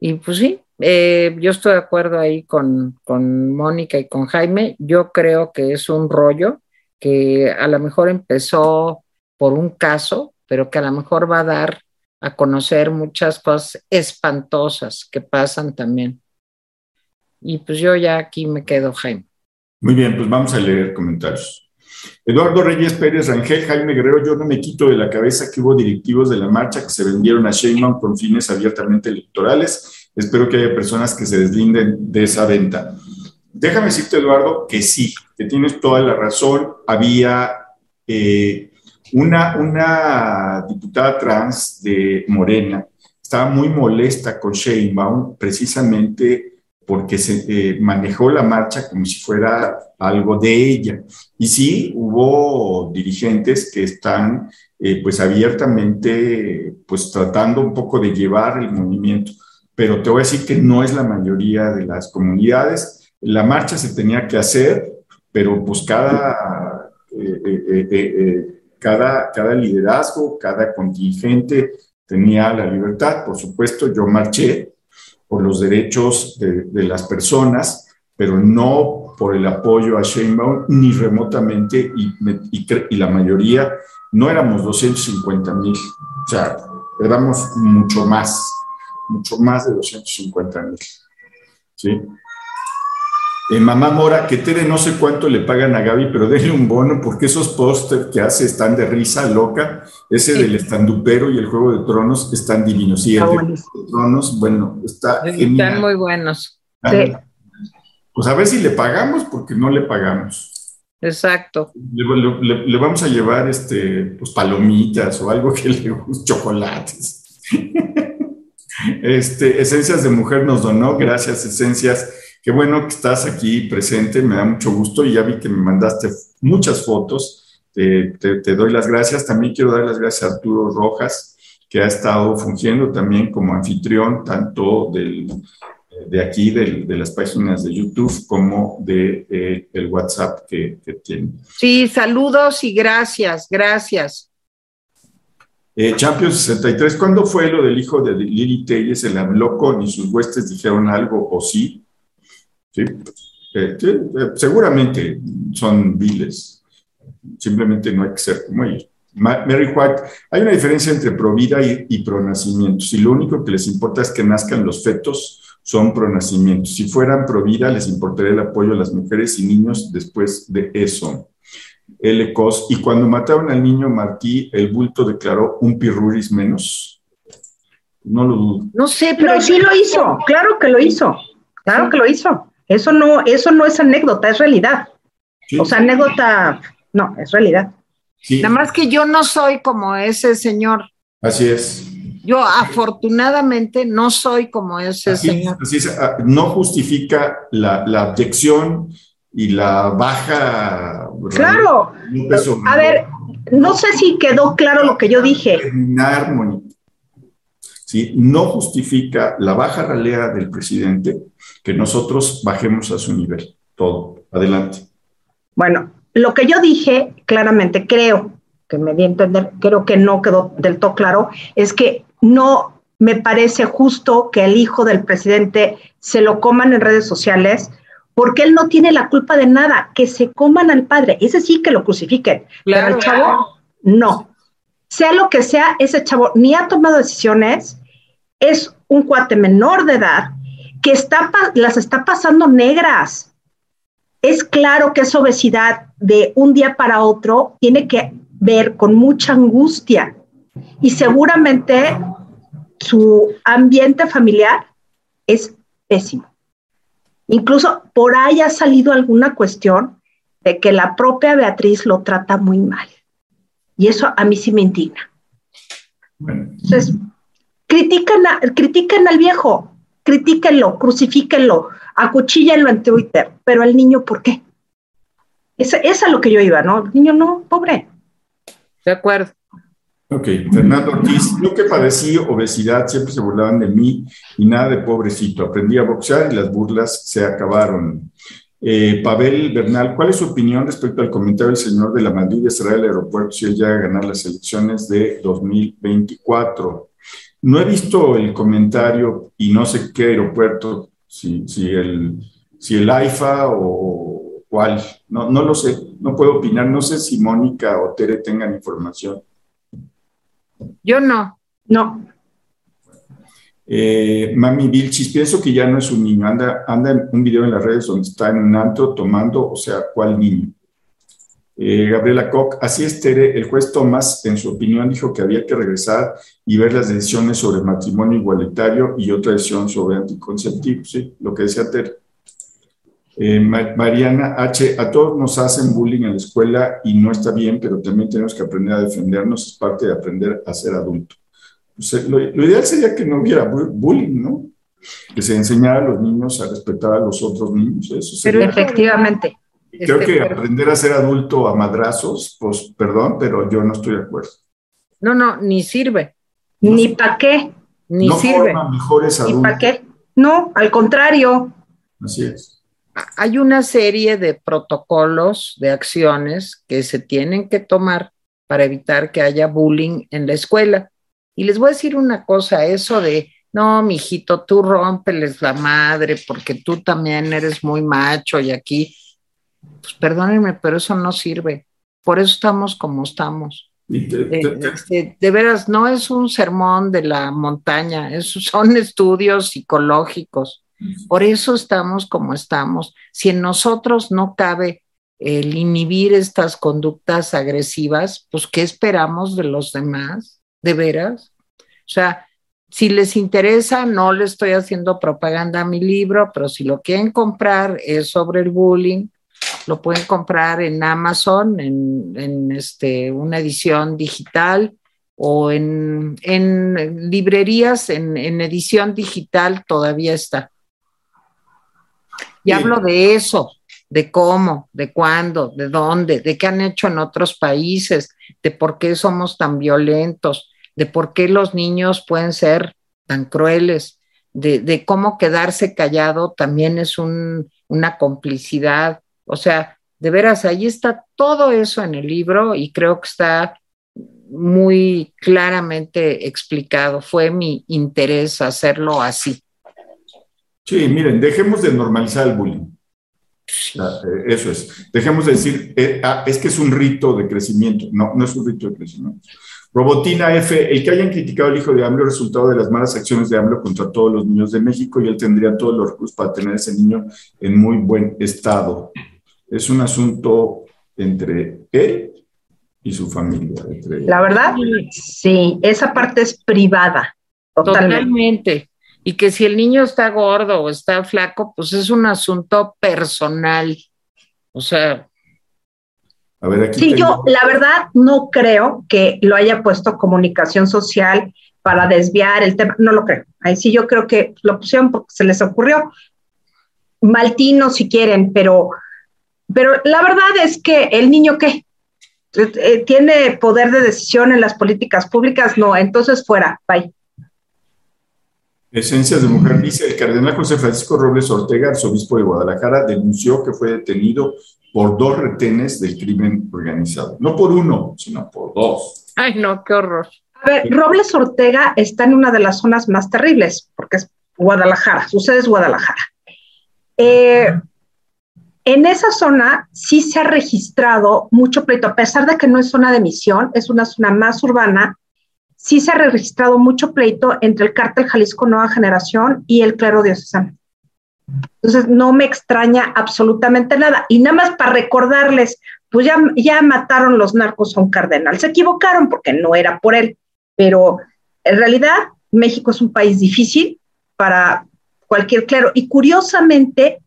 Y pues sí, eh, yo estoy de acuerdo ahí con, con Mónica y con Jaime. Yo creo que es un rollo que a lo mejor empezó por un caso, pero que a lo mejor va a dar a conocer muchas cosas espantosas que pasan también. Y pues yo ya aquí me quedo, Jaime. Muy bien, pues vamos a leer comentarios. Eduardo Reyes Pérez Rangel, Jaime Guerrero, yo no me quito de la cabeza que hubo directivos de la marcha que se vendieron a Sheinbaum con fines abiertamente electorales. Espero que haya personas que se deslinden de esa venta. Déjame decirte, Eduardo, que sí, que tienes toda la razón. Había eh, una, una diputada trans de Morena estaba muy molesta con Sheinbaum precisamente porque se eh, manejó la marcha como si fuera algo de ella. Y sí, hubo dirigentes que están eh, pues abiertamente pues tratando un poco de llevar el movimiento, pero te voy a decir que no es la mayoría de las comunidades. La marcha se tenía que hacer, pero pues cada... Eh, cada, cada liderazgo, cada contingente tenía la libertad. Por supuesto, yo marché por los derechos de, las personas, pero no por el apoyo a Sheinbaum, ni remotamente, y, y, la mayoría no éramos 250 mil, o sea, éramos mucho más, mucho más de 250 mil. ¿sí? Eh, mamá Mora, que Tere no sé cuánto le pagan a Gaby, pero denle un bono porque esos pósters que hace están de risa loca. Ese del estandupero y el Juego de Tronos están divinos. Sí, el de Tronos, bueno, está Están muy buenos. Ah, pues a ver si le pagamos porque no le pagamos. Exacto. Le, vamos a llevar este, pues, palomitas o algo que le guste, chocolates. este, Esencias de Mujer nos donó, gracias Esencias Qué bueno que estás aquí presente, me da mucho gusto y ya vi que me mandaste muchas fotos. Te, doy las gracias. También quiero dar las gracias a Arturo Rojas, que ha estado fungiendo también como anfitrión tanto del, de aquí, de las páginas de YouTube, como de eh, el WhatsApp que, tiene. Sí, saludos y gracias, gracias. Eh, Champions 63, ¿cuándo fue lo del hijo de Lili Telles? ¿El habló con y sus huestes dijeron algo o sí? ¿sí? Eh, eh, seguramente son viles, simplemente no hay que ser como ellos. Mary White, hay una diferencia entre provida y, y pronacimiento. Si lo único que les importa es que nazcan los fetos, son pronacimientos. Si fueran provida, les importaría el apoyo a las mujeres y niños después de eso. L. Cos, y cuando mataron al niño Martí, el bulto declaró un pirruris menos. No lo dudo. No sé, pero sí lo hizo, claro que lo hizo, claro que lo hizo. Eso no, eso no es anécdota, es realidad. O sea, anécdota, no, es realidad. Nada más que yo no soy como ese señor. Así es. Yo afortunadamente no soy como ese señor. Así es. Ah, no justifica la, la abyección y la baja. Claro. A ver, no sé si quedó claro lo que yo dije. Terminar, ¿sí? No justifica la baja ralea del presidente que nosotros bajemos a su nivel. Todo. Adelante. Bueno, lo que yo dije claramente, creo que me di a entender, creo que no quedó del todo claro, es que no me parece justo que el hijo del presidente se lo coman en redes sociales porque él no tiene la culpa de nada, que se coman al padre, ese sí que lo crucifiquen, pero el chavo no. Sea lo que sea, ese chavo ni ha tomado decisiones, es un cuate menor de edad que está, las está pasando negras. Es claro que esa obesidad de un día para otro tiene que ver con mucha angustia y seguramente su ambiente familiar es pésimo. Incluso por ahí ha salido alguna cuestión de que la propia Beatriz lo trata muy mal. Y eso a mí sí me indigna. Entonces, critican, critican al viejo, critíquenlo, crucifíquenlo, acuchíllenlo en Twitter, pero al niño, ¿por qué? Esa es a lo que yo iba, ¿no? El niño no, pobre. De acuerdo. Ok, Fernando Ortiz, yo que padecí obesidad, siempre se burlaban de mí y nada de pobrecito. Aprendí a boxear y las burlas se acabaron. Eh, Pavel Bernal, ¿cuál es su opinión respecto al comentario del señor de la Madrid cerrar el aeropuerto si él llega a ganar las elecciones de 2024? No he visto el comentario y no sé qué aeropuerto, si, si, el, si el AIFA o cuál, no, no lo sé, no puedo opinar, no sé si Mónica o Tere tengan información. Yo no. No. Eh, Mami Vilchis, pienso que ya no es un niño. Anda, anda en un video en las redes donde está en un antro tomando, o sea, ¿cuál niño? Eh, Gabriela Koch, así es, Tere. El juez Tomás, en su opinión, dijo que había que regresar y ver las decisiones sobre matrimonio igualitario y otra decisión sobre anticonceptivos, ¿sí? Lo que decía Tere. Eh, Mariana H., a todos nos hacen bullying en la escuela y no está bien, pero también tenemos que aprender a defendernos, es parte de aprender a ser adulto. lo, ideal sería que no hubiera bullying, ¿no? Que se enseñara a los niños a respetar a los otros niños. Eso sería, pero efectivamente. Creo que aprender a ser adulto a madrazos, pues perdón, pero yo no estoy de acuerdo. No, no, ni sirve. Ni para qué. Ni no sirve. mejores adultos. ¿Ni para qué? No, al contrario. Así es hay una serie de protocolos, de acciones que se tienen que tomar para evitar que haya bullying en la escuela. Y les voy a decir una cosa, eso de, no, mijito, tú rómpeles la madre porque tú también eres muy macho y aquí, pues perdónenme, pero eso no sirve. Por eso estamos como estamos. Eh, este, de veras, no es un sermón de la montaña, esos son estudios psicológicos por eso estamos como estamos. Si en nosotros no cabe el inhibir estas conductas agresivas, pues ¿qué esperamos de los demás? ¿De veras? O sea, si les interesa, no le estoy haciendo propaganda a mi libro, pero si lo quieren comprar es sobre el bullying, lo pueden comprar en Amazon, en, este, una edición digital o en, librerías, en edición digital todavía está. Y hablo de eso, de cómo, de cuándo, de dónde, de qué han hecho en otros países, de por qué somos tan violentos, de por qué los niños pueden ser tan crueles, de, cómo quedarse callado también es una complicidad. O sea, de veras, ahí está todo eso en el libro y creo que está muy claramente explicado. Fue mi interés hacerlo así. Sí, miren, dejemos de normalizar el bullying. Eh, eso es. Dejemos de decir, eh, ah, es que es un rito de crecimiento. No, no es un rito de crecimiento. Robotina F, el que hayan criticado al hijo de AMLO es resultado de las malas acciones de AMLO contra todos los niños de México y él tendría todos los recursos para tener a ese niño en muy buen estado. Es un asunto entre él y su familia. La verdad, sí, esa parte es privada. Totalmente y que si el niño está gordo o está flaco, pues es un asunto personal. O sea. A ver, aquí sí, yo la verdad no creo que lo haya puesto comunicación social para desviar el tema, no lo creo. Ahí sí yo creo que lo pusieron porque se les ocurrió. Maltino si quieren, pero, pero la verdad es que el niño qué, eh, tiene poder de decisión en las políticas públicas, no, entonces fuera, bye. Esencias de Mujer dice, el cardenal José Francisco Robles Ortega, arzobispo de Guadalajara, denunció que fue detenido por dos retenes del crimen organizado. No por uno, sino por dos. Ay, no, qué horror. A ver, Robles Ortega está en una de las zonas más terribles, porque es Guadalajara, su sede es Guadalajara. Eh, en esa zona sí se ha registrado mucho pleito, a pesar de que no es zona de emisión, es una zona más urbana, sí se ha registrado mucho pleito entre el cártel Jalisco Nueva Generación y el clero diocesano. Entonces, no me extraña absolutamente nada. Y nada más para recordarles, pues ya, ya mataron los narcos a un cardenal. Se equivocaron porque no era por él, pero en realidad México es un país difícil para cualquier clero. Y curiosamente,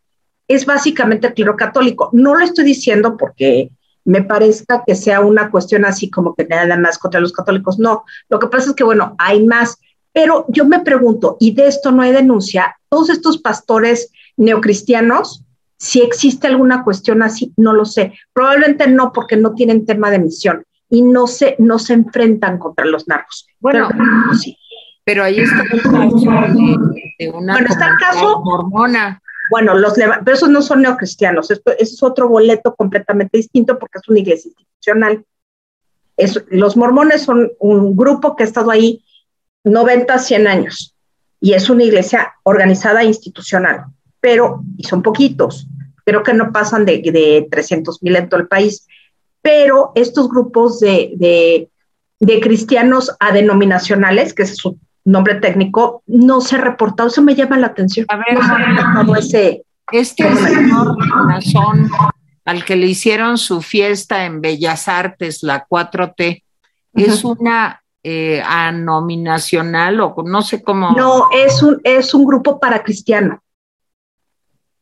es básicamente el clero católico. No lo estoy diciendo porque me parezca que sea una cuestión así como que nada más contra los católicos. No, lo que pasa es que, bueno, hay más. Pero yo me pregunto, y de esto no hay denuncia, todos estos pastores neocristianos, si existe alguna cuestión así, no lo sé. Probablemente no, porque no tienen tema de misión y no se, no se enfrentan contra los narcos. Bueno, pero, sí. pero ahí está el caso de, una bueno, está el caso, mormona. Bueno, los pero esos no son neocristianos, esto, es otro boleto completamente distinto porque es una iglesia institucional. los mormones son un grupo que ha estado ahí 90, 100 años y es una iglesia organizada e institucional, pero, y son poquitos, creo que no pasan de, de 300 mil en todo el país, pero estos grupos de, de, cristianos adenominacionales, que es su nombre técnico, no se ha reportado, eso me llama la atención. A ver, no ese, este señor Nazón, al que le hicieron su fiesta en Bellas Artes, la 4T, es una eh, anominacional o no sé cómo. No, es un, es un grupo para cristiano.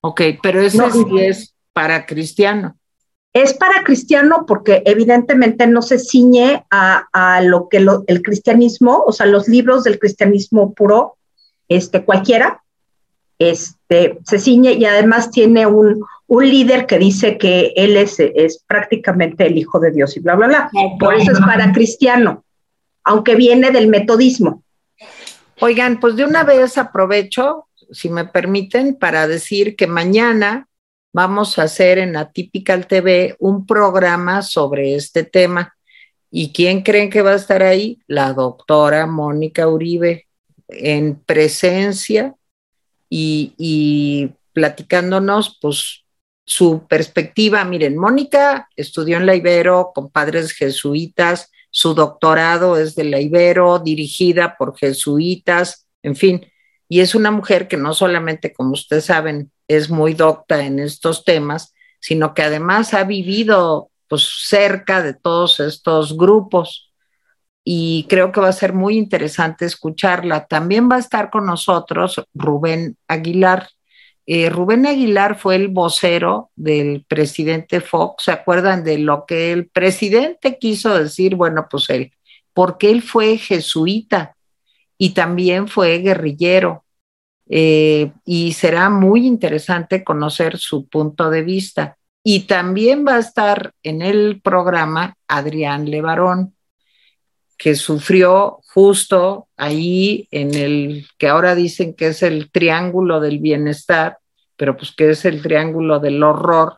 Ok, pero ese sí es para cristiano. Es para cristiano porque evidentemente no se ciñe a, lo que el cristianismo, o sea, los libros del cristianismo puro, este, cualquiera, este, se ciñe y además tiene un, un líder que dice que él es, es, prácticamente el hijo de Dios y bla, bla, bla. Por eso es para cristiano, aunque viene del metodismo. Oigan, pues de una vez aprovecho, si me permiten, para decir que mañana vamos a hacer en Atypical TV un programa sobre este tema. ¿Y quién creen que va a estar ahí? La doctora Mónica Uribe, en presencia y, platicándonos, pues, su perspectiva. Miren, Mónica estudió en la Ibero con padres jesuitas, su doctorado es de la Ibero, dirigida por jesuitas, en fin, y es una mujer que no solamente, como ustedes saben, es muy docta en estos temas, sino que además ha vivido pues cerca de todos estos grupos y creo que va a ser muy interesante escucharla. También va a estar con nosotros Rubén Aguilar. Eh, Rubén Aguilar fue el vocero del presidente Fox. ¿Se acuerdan de lo que el presidente quiso decir? Bueno, pues él, porque él fue jesuita y también fue guerrillero. Eh, y será muy interesante conocer su punto de vista. Y también va a estar en el programa Adrián Levarón, que sufrió justo ahí en el que ahora dicen que es el triángulo del bienestar, pero pues que es el triángulo del horror,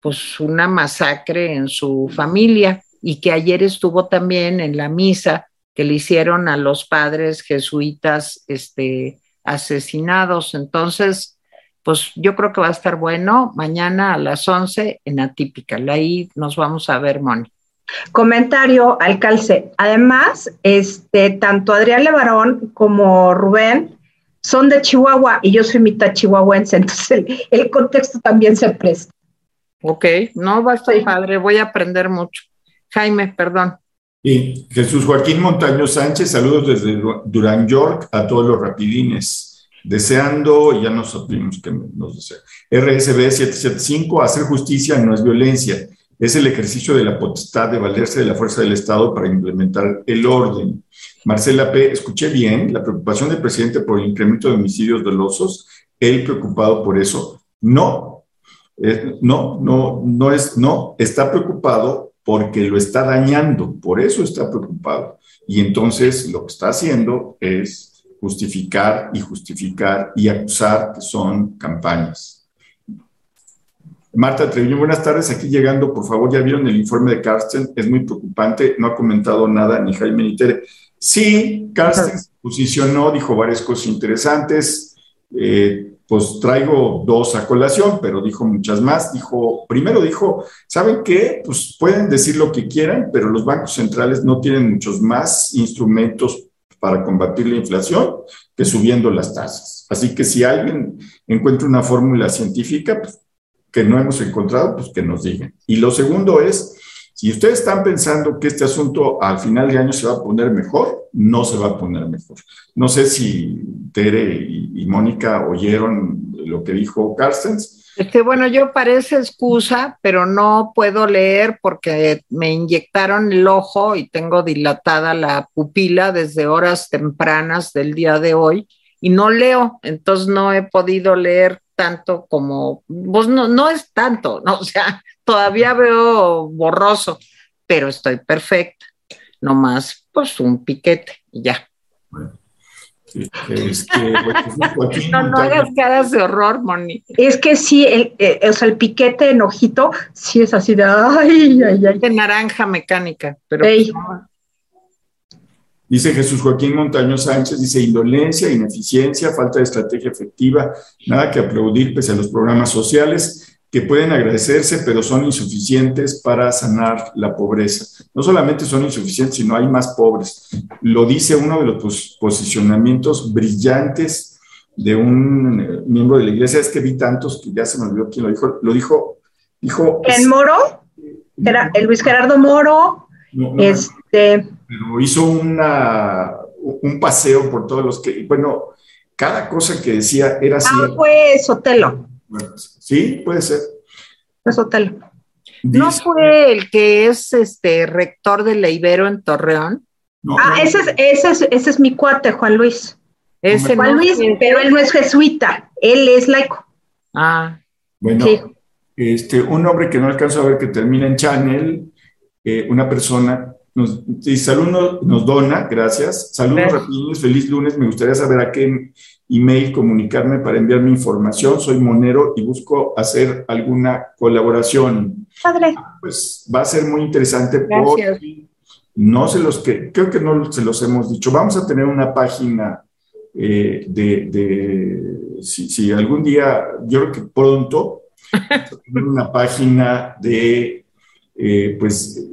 pues una masacre en su familia y que ayer estuvo también en la misa que le hicieron a los padres jesuitas este, asesinados. Entonces, pues yo creo que va a estar bueno mañana a las 11 en Atípica. Ahí nos vamos a ver, Moni. Comentario al calce. Además, este, tanto Adrián Levarón como Rubén son de Chihuahua y yo soy mitad chihuahuense, entonces el, contexto también se presta. Ok, no va a estar padre, voy a aprender mucho. Jaime, perdón. Y Jesús Joaquín Montaño Sánchez, saludos desde Durán York a todos los rapidines. Deseando, ya nos supimos que nos desea. RSB 775, hacer justicia no es violencia, es el ejercicio de la potestad de valerse de la fuerza del Estado para implementar el orden. Marcela P., escuché bien, la preocupación del presidente por el incremento de homicidios dolosos, él preocupado por eso. No, eh, no, no, no es, no, está preocupado porque lo está dañando, por eso está preocupado. Y entonces lo que está haciendo es justificar y justificar y acusar que son campañas. Marta Treviño, buenas tardes. Aquí llegando, por favor, ya vieron el informe de Carsten, es muy preocupante, no ha comentado nada ni Jaime ni Tere. Sí, Carsten se posicionó, dijo varias cosas interesantes. Eh, pues traigo dos a colación, pero dijo muchas más. Dijo, primero dijo, ¿saben qué? Pues pueden decir lo que quieran, pero los bancos centrales no tienen muchos más instrumentos para combatir la inflación que subiendo las tasas. Así que si alguien encuentra una fórmula científica pues, que no hemos encontrado, pues que nos digan. Y lo segundo es, si ustedes están pensando que este asunto al final de año se va a poner mejor, no se va a poner mejor. No sé si Tere y, Mónica oyeron lo que dijo Carstens. Este, bueno, yo parece excusa, pero no puedo leer porque me inyectaron el ojo y tengo dilatada la pupila desde horas tempranas del día de hoy y no leo, entonces no he podido leer tanto como, pues no, no es tanto, ¿no? o sea, todavía veo borroso, pero estoy perfecta, nomás pues un piquete y ya. Este, no, no hagas caras de horror, Moni. Es que sí, el, eh, o sea, el piquete en ojito, sí es así de ay, ay, ay. De naranja mecánica, pero. Dice Jesús Joaquín Montaño Sánchez, dice indolencia, ineficiencia, falta de estrategia efectiva, nada que aplaudir pese a los programas sociales que pueden agradecerse, pero son insuficientes para sanar la pobreza. No solamente son insuficientes, sino hay más pobres. Lo dice uno de los posicionamientos brillantes de un eh, miembro de la iglesia, es que vi tantos que ya se me olvidó quién lo dijo, lo dijo, dijo... ¿En Moro? Era el Luis Gerardo Moro, este pero hizo una, un paseo por todos los que, bueno, cada cosa que decía era así. Ah, fue Sotelo. sí, puede ser. Fue Sotelo. ¿No fue el que es este rector de la Ibero en Torreón? ah, Ese, es, ese, es, ese es mi cuate, Juan Luis. Ese Juan Luis, pero él no es jesuita, él es laico. Ah. Bueno, este, un hombre que no alcanzo a ver que termina en Channel, eh, una persona nos, Salud nos, dona, gracias. Saludos feliz lunes. Me gustaría saber a qué email comunicarme para enviar mi información. Soy Monero y busco hacer alguna colaboración. Padre. Pues va a ser muy interesante porque no se los que, creo que no se los hemos dicho. Vamos a tener una página eh, de, si, algún día, yo creo que pronto, una página de, eh, pues,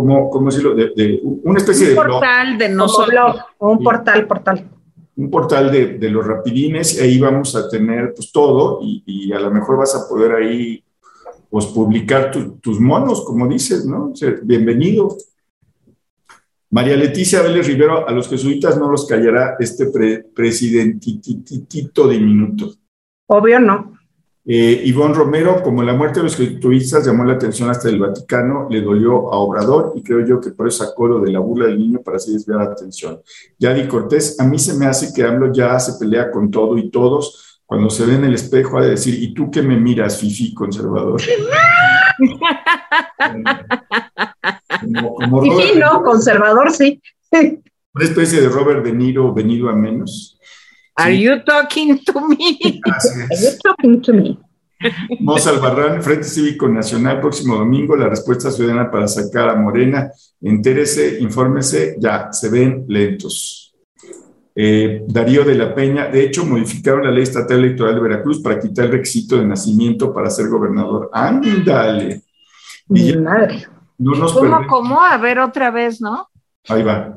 como, decirlo? De, una especie de portal de no solo un portal, portal. Un portal de, los rapidines y ahí vamos a tener pues todo y, a lo mejor vas a poder ahí pues publicar tus monos, como dices, ¿no? bienvenido. María Leticia Vélez Rivero, a los jesuitas no los callará este presidentito diminuto. Obvio no. Eh, Ivonne Romero, como la muerte de los jesuitas llamó la atención hasta el Vaticano, le dolió a Obrador y creo yo que por eso sacó lo de la burla del niño para así desviar la atención. Yadi Cortés, a mí se me hace que AMLO ya se pelea con todo y todos. Cuando se ve en el espejo ha de decir, ¿y tú qué me miras, Fifi, conservador? Fifi, no, conservador, sí. Una especie de Robert De Niro venido a menos. Are you talking to me? Are you talking to me? Albarrán, Frente Cívico Nacional, próximo domingo, la respuesta ciudadana para sacar a Morena. Entérese, infórmese, ya, se ven lentos. Eh, Darío de la Peña, de hecho, modificaron la ley estatal electoral de Veracruz para quitar el requisito de nacimiento para ser gobernador. ¡Ándale! Mi madre. ¿Cómo, cómo? A ver otra vez, ¿no? Ahí va.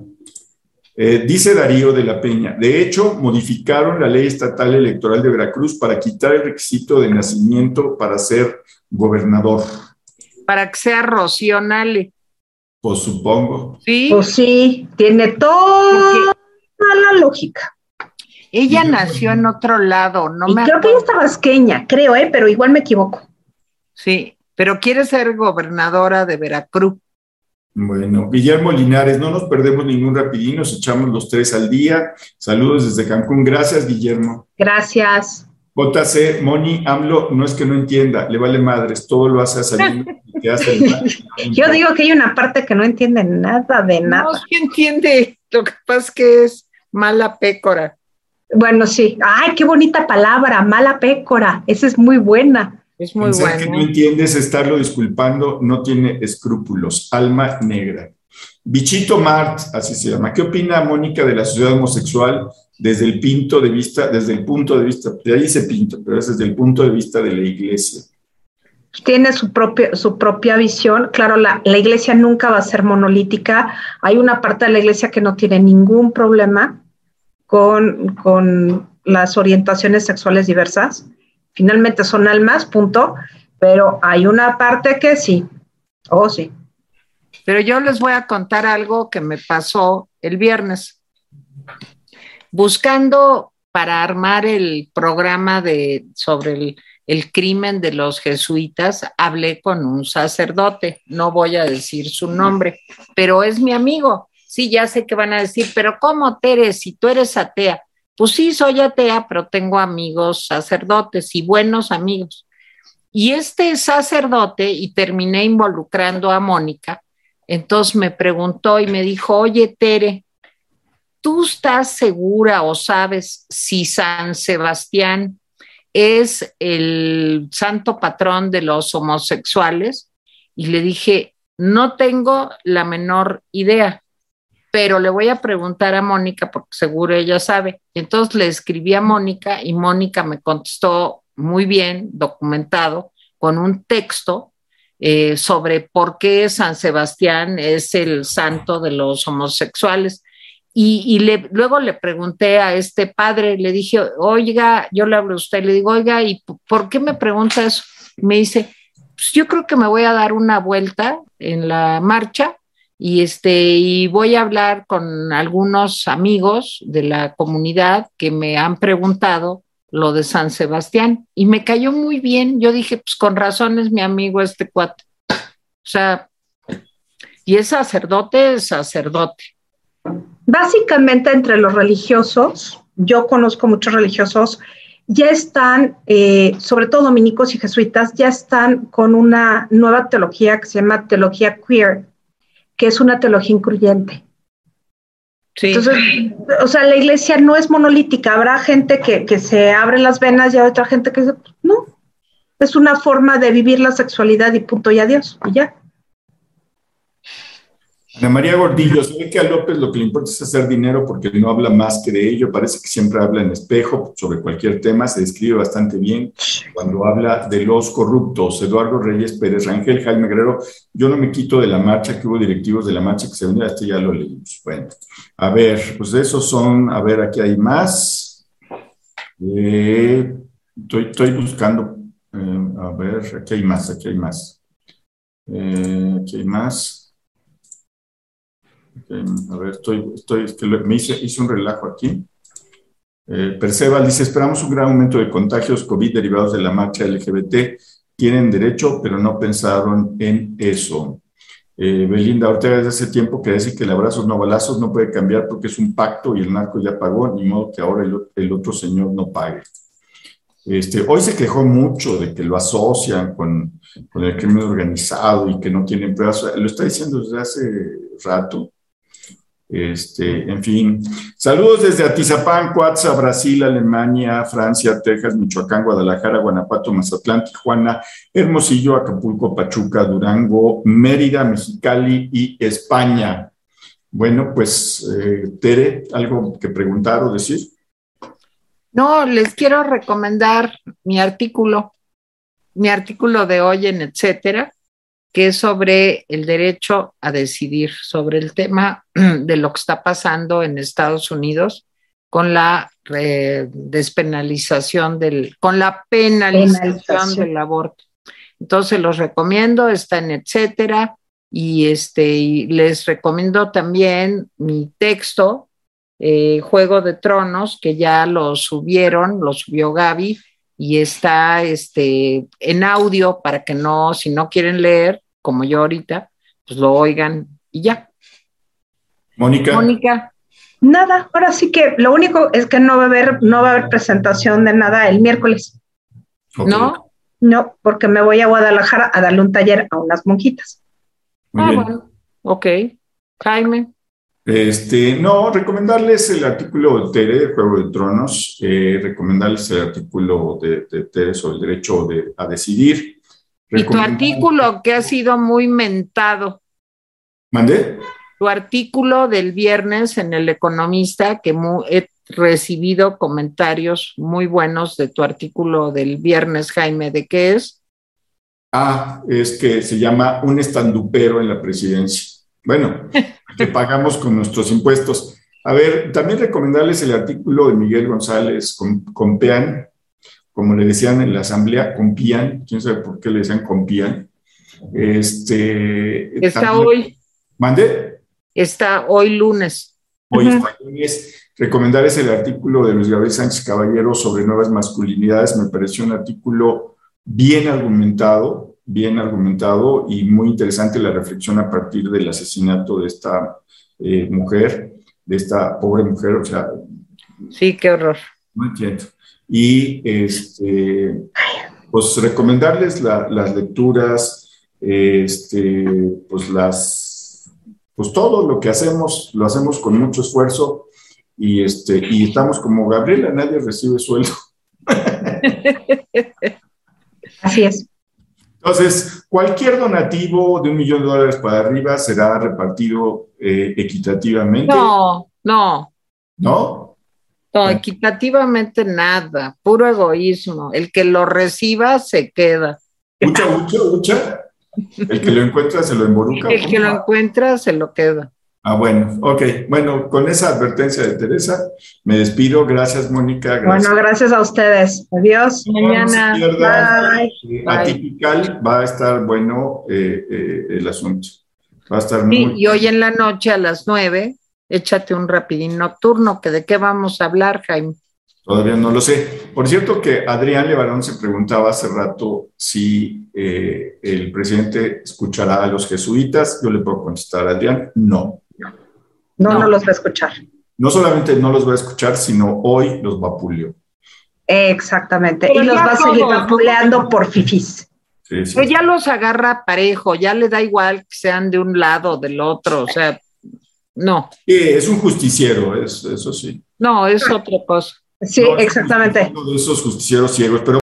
Eh, dice Darío de la Peña, de hecho, modificaron la ley estatal electoral de Veracruz para quitar el requisito de nacimiento para ser gobernador. Para que sea Rocío Pues supongo. Sí. Pues sí, tiene toda la lógica. Ella nació en otro lado, no me Creo que ella es tabasqueña, creo, ¿eh? pero igual me equivoco. Sí, pero quiere ser gobernadora de Veracruz. Bueno, Guillermo Linares, no nos perdemos ningún rapidín, nos echamos los tres al día. Saludos desde Cancún. Gracias, Guillermo. Gracias. JC, Moni, AMLO, no es que no entienda, le vale madres, todo lo hace a salir. Yo digo que hay una parte que no entiende nada de nada. No, sí entiende, lo que pasa es que es mala pécora. Bueno, sí. Ay, qué bonita palabra, mala pécora, esa es muy buena. Es muy bueno. que no entiendes estarlo disculpando, no tiene escrúpulos, alma negra. Bichito Mart, así se llama. ¿Qué opina Mónica de la sociedad homosexual desde el punto de vista, desde el punto de vista, de ahí dice pinto, pero es desde el punto de vista de la iglesia? Tiene su propia, su propia visión. Claro, la, la iglesia nunca va a ser monolítica. Hay una parte de la iglesia que no tiene ningún problema con, con las orientaciones sexuales diversas. Finalmente son almas, punto. Pero hay una parte que sí. Oh, sí. Pero yo les voy a contar algo que me pasó el viernes. Buscando para armar el programa de, sobre el, crimen de los jesuitas, hablé con un sacerdote, no voy a decir su nombre, pero es mi amigo. Sí, ya sé que van a decir, pero ¿cómo, Tere, si tú eres atea? Pues sí, soy atea, pero tengo amigos sacerdotes y buenos amigos. Y este sacerdote, y terminé involucrando a Mónica, entonces me preguntó y me dijo, oye, Tere, ¿tú estás segura o sabes si San Sebastián es el santo patrón de los homosexuales? Y le dije, no tengo la menor idea, pero le voy a preguntar a Mónica porque seguro ella sabe. Entonces le escribí a Mónica y Mónica me contestó muy bien, documentado, con un texto eh, sobre por qué San Sebastián es el santo de los homosexuales. Y, le, luego le pregunté a este padre, le dije, oiga, yo le hablo a usted, le digo, oiga, ¿y por qué me pregunta eso? Me dice, pues yo creo que me voy a dar una vuelta en la marcha y este y voy a hablar con algunos amigos de la comunidad que me han preguntado lo de San Sebastián y me cayó muy bien. Yo dije, pues con razón es mi amigo este cuate. O sea, y es sacerdote, es sacerdote. Básicamente entre los religiosos, yo conozco muchos religiosos, ya están, eh, sobre todo dominicos y jesuitas, ya están con una nueva teología que se llama teología queer, que es una teología incluyente. Entonces, o sea, la iglesia no es monolítica. Habrá gente que, que se abre las venas y hay otra gente que dice, no, es una forma de vivir la sexualidad y punto y adiós, y ya. Ana María Gordillo, se ve que a López lo que le importa es hacer dinero porque no habla más que de ello, parece que siempre habla en espejo sobre cualquier tema, se describe bastante bien cuando habla de los corruptos. Eduardo Reyes Pérez Rangel, Jaime Guerrero, yo no me quito de la marcha, que hubo directivos de la marcha que se venía, este ya lo leímos. Bueno, a ver, pues esos son, a ver, aquí hay más. Eh, estoy, buscando, eh, a ver, aquí hay más, aquí hay más. Eh, aquí hay más. A ver, estoy, estoy, que me hice, hice un relajo aquí. Eh, dice, esperamos un gran aumento de contagios COVID derivados de la marcha LGBT. Tienen derecho, pero no pensaron en eso. Eh, Belinda Ortega desde hace tiempo que dice que el abrazos no balazos no puede cambiar porque es un pacto y el narco ya pagó, ni modo que ahora el, otro señor no pague. Este, hoy se quejó mucho de que lo asocian con el crimen organizado y que no tienen pruebas. Lo está diciendo desde hace rato. Este, en fin, saludos desde Atizapán, Coatza, Brasil, Alemania, Francia, Texas, Michoacán, Guadalajara, Guanajuato, Mazatlán, Tijuana, Hermosillo, Acapulco, Pachuca, Durango, Mérida, Mexicali y España. Bueno, pues, eh, Tere, ¿algo que preguntar o decir? No, les quiero recomendar mi artículo, mi artículo de hoy en etcétera, que es sobre el derecho a decidir, sobre el tema de lo que está pasando en Estados Unidos con la eh, despenalización del, con la penalización, del aborto. Entonces los recomiendo, está en etcétera, y este les recomiendo también mi texto, eh, Juego de Tronos, que ya lo subieron, lo subió Gaby, y está este, en audio para que no, si no quieren leer, como yo ahorita, pues lo oigan y ya. Mónica. Mónica. Nada, ahora sí que lo único es que no va a haber, no va a haber presentación de nada el miércoles. ¿No? No, porque me voy a Guadalajara a darle un taller a unas monjitas. ah, bueno. Ok. Jaime. Este, no, recomendarles el artículo de Tere de Juego de Tronos, eh, recomendarles el artículo de, de, Tere sobre el derecho de, a decidir, y tu artículo que ha sido muy mentado. ¿Mandé? tu artículo del viernes en El Economista, que he recibido comentarios muy buenos de tu artículo del viernes, Jaime, ¿de qué es? Ah, es que se llama Un estandupero en la presidencia. Bueno, que pagamos con nuestros impuestos. A ver, también recomendarles el artículo de Miguel González con, Compean, como le decían en la asamblea, Compian, quién sabe por qué le decían Compian. Este, Está hoy. ¿Mande? Está hoy lunes. Hoy está lunes. Recomendarles el artículo de Luis Gabriel Sánchez Caballero sobre nuevas masculinidades. Me pareció un artículo bien argumentado, bien argumentado y muy interesante la reflexión a partir del asesinato de esta eh, mujer, de esta pobre mujer, o sea... Sí, qué horror. No entiendo. Y este, pues recomendarles las lecturas, este, pues las, pues todo lo que hacemos, lo hacemos con mucho esfuerzo y este, y estamos como Gabriela, nadie recibe sueldo. Así es. Entonces, cualquier donativo de un millón de dólares para arriba será repartido eh, equitativamente. No, no. ¿No? No, equitativamente nada, puro egoísmo. El que lo reciba se queda. Mucha, mucha, mucha. El que lo encuentra se lo emboruca. El que lo encuentra se lo queda. Ah, bueno, ok. Bueno, con esa advertencia de Teresa, me despido. Gracias, Mónica. Bueno, gracias a ustedes. Adiós. Mañana. Bye. Atipical va a estar bueno eh, eh, el asunto. Va a estar muy. y hoy en la noche a las nueve, échate un rapidín nocturno, que de qué vamos a hablar, Jaime. Todavía no lo sé. Por cierto que Adrián Levarón se preguntaba hace rato si eh, el presidente escuchará a los jesuitas. Yo le puedo contestar, Adrián, no. No, no, los va a escuchar. No solamente no los va a escuchar, sino hoy los vapuleó. Exactamente. y los va a seguir vapuleando por fifis. Sí, Pero ya los agarra parejo, ya le da igual que sean de un lado o del otro, o sea, no. es un justiciero, eso sí. No, es otra cosa. Sí, exactamente. Uno de esos justicieros ciegos, pero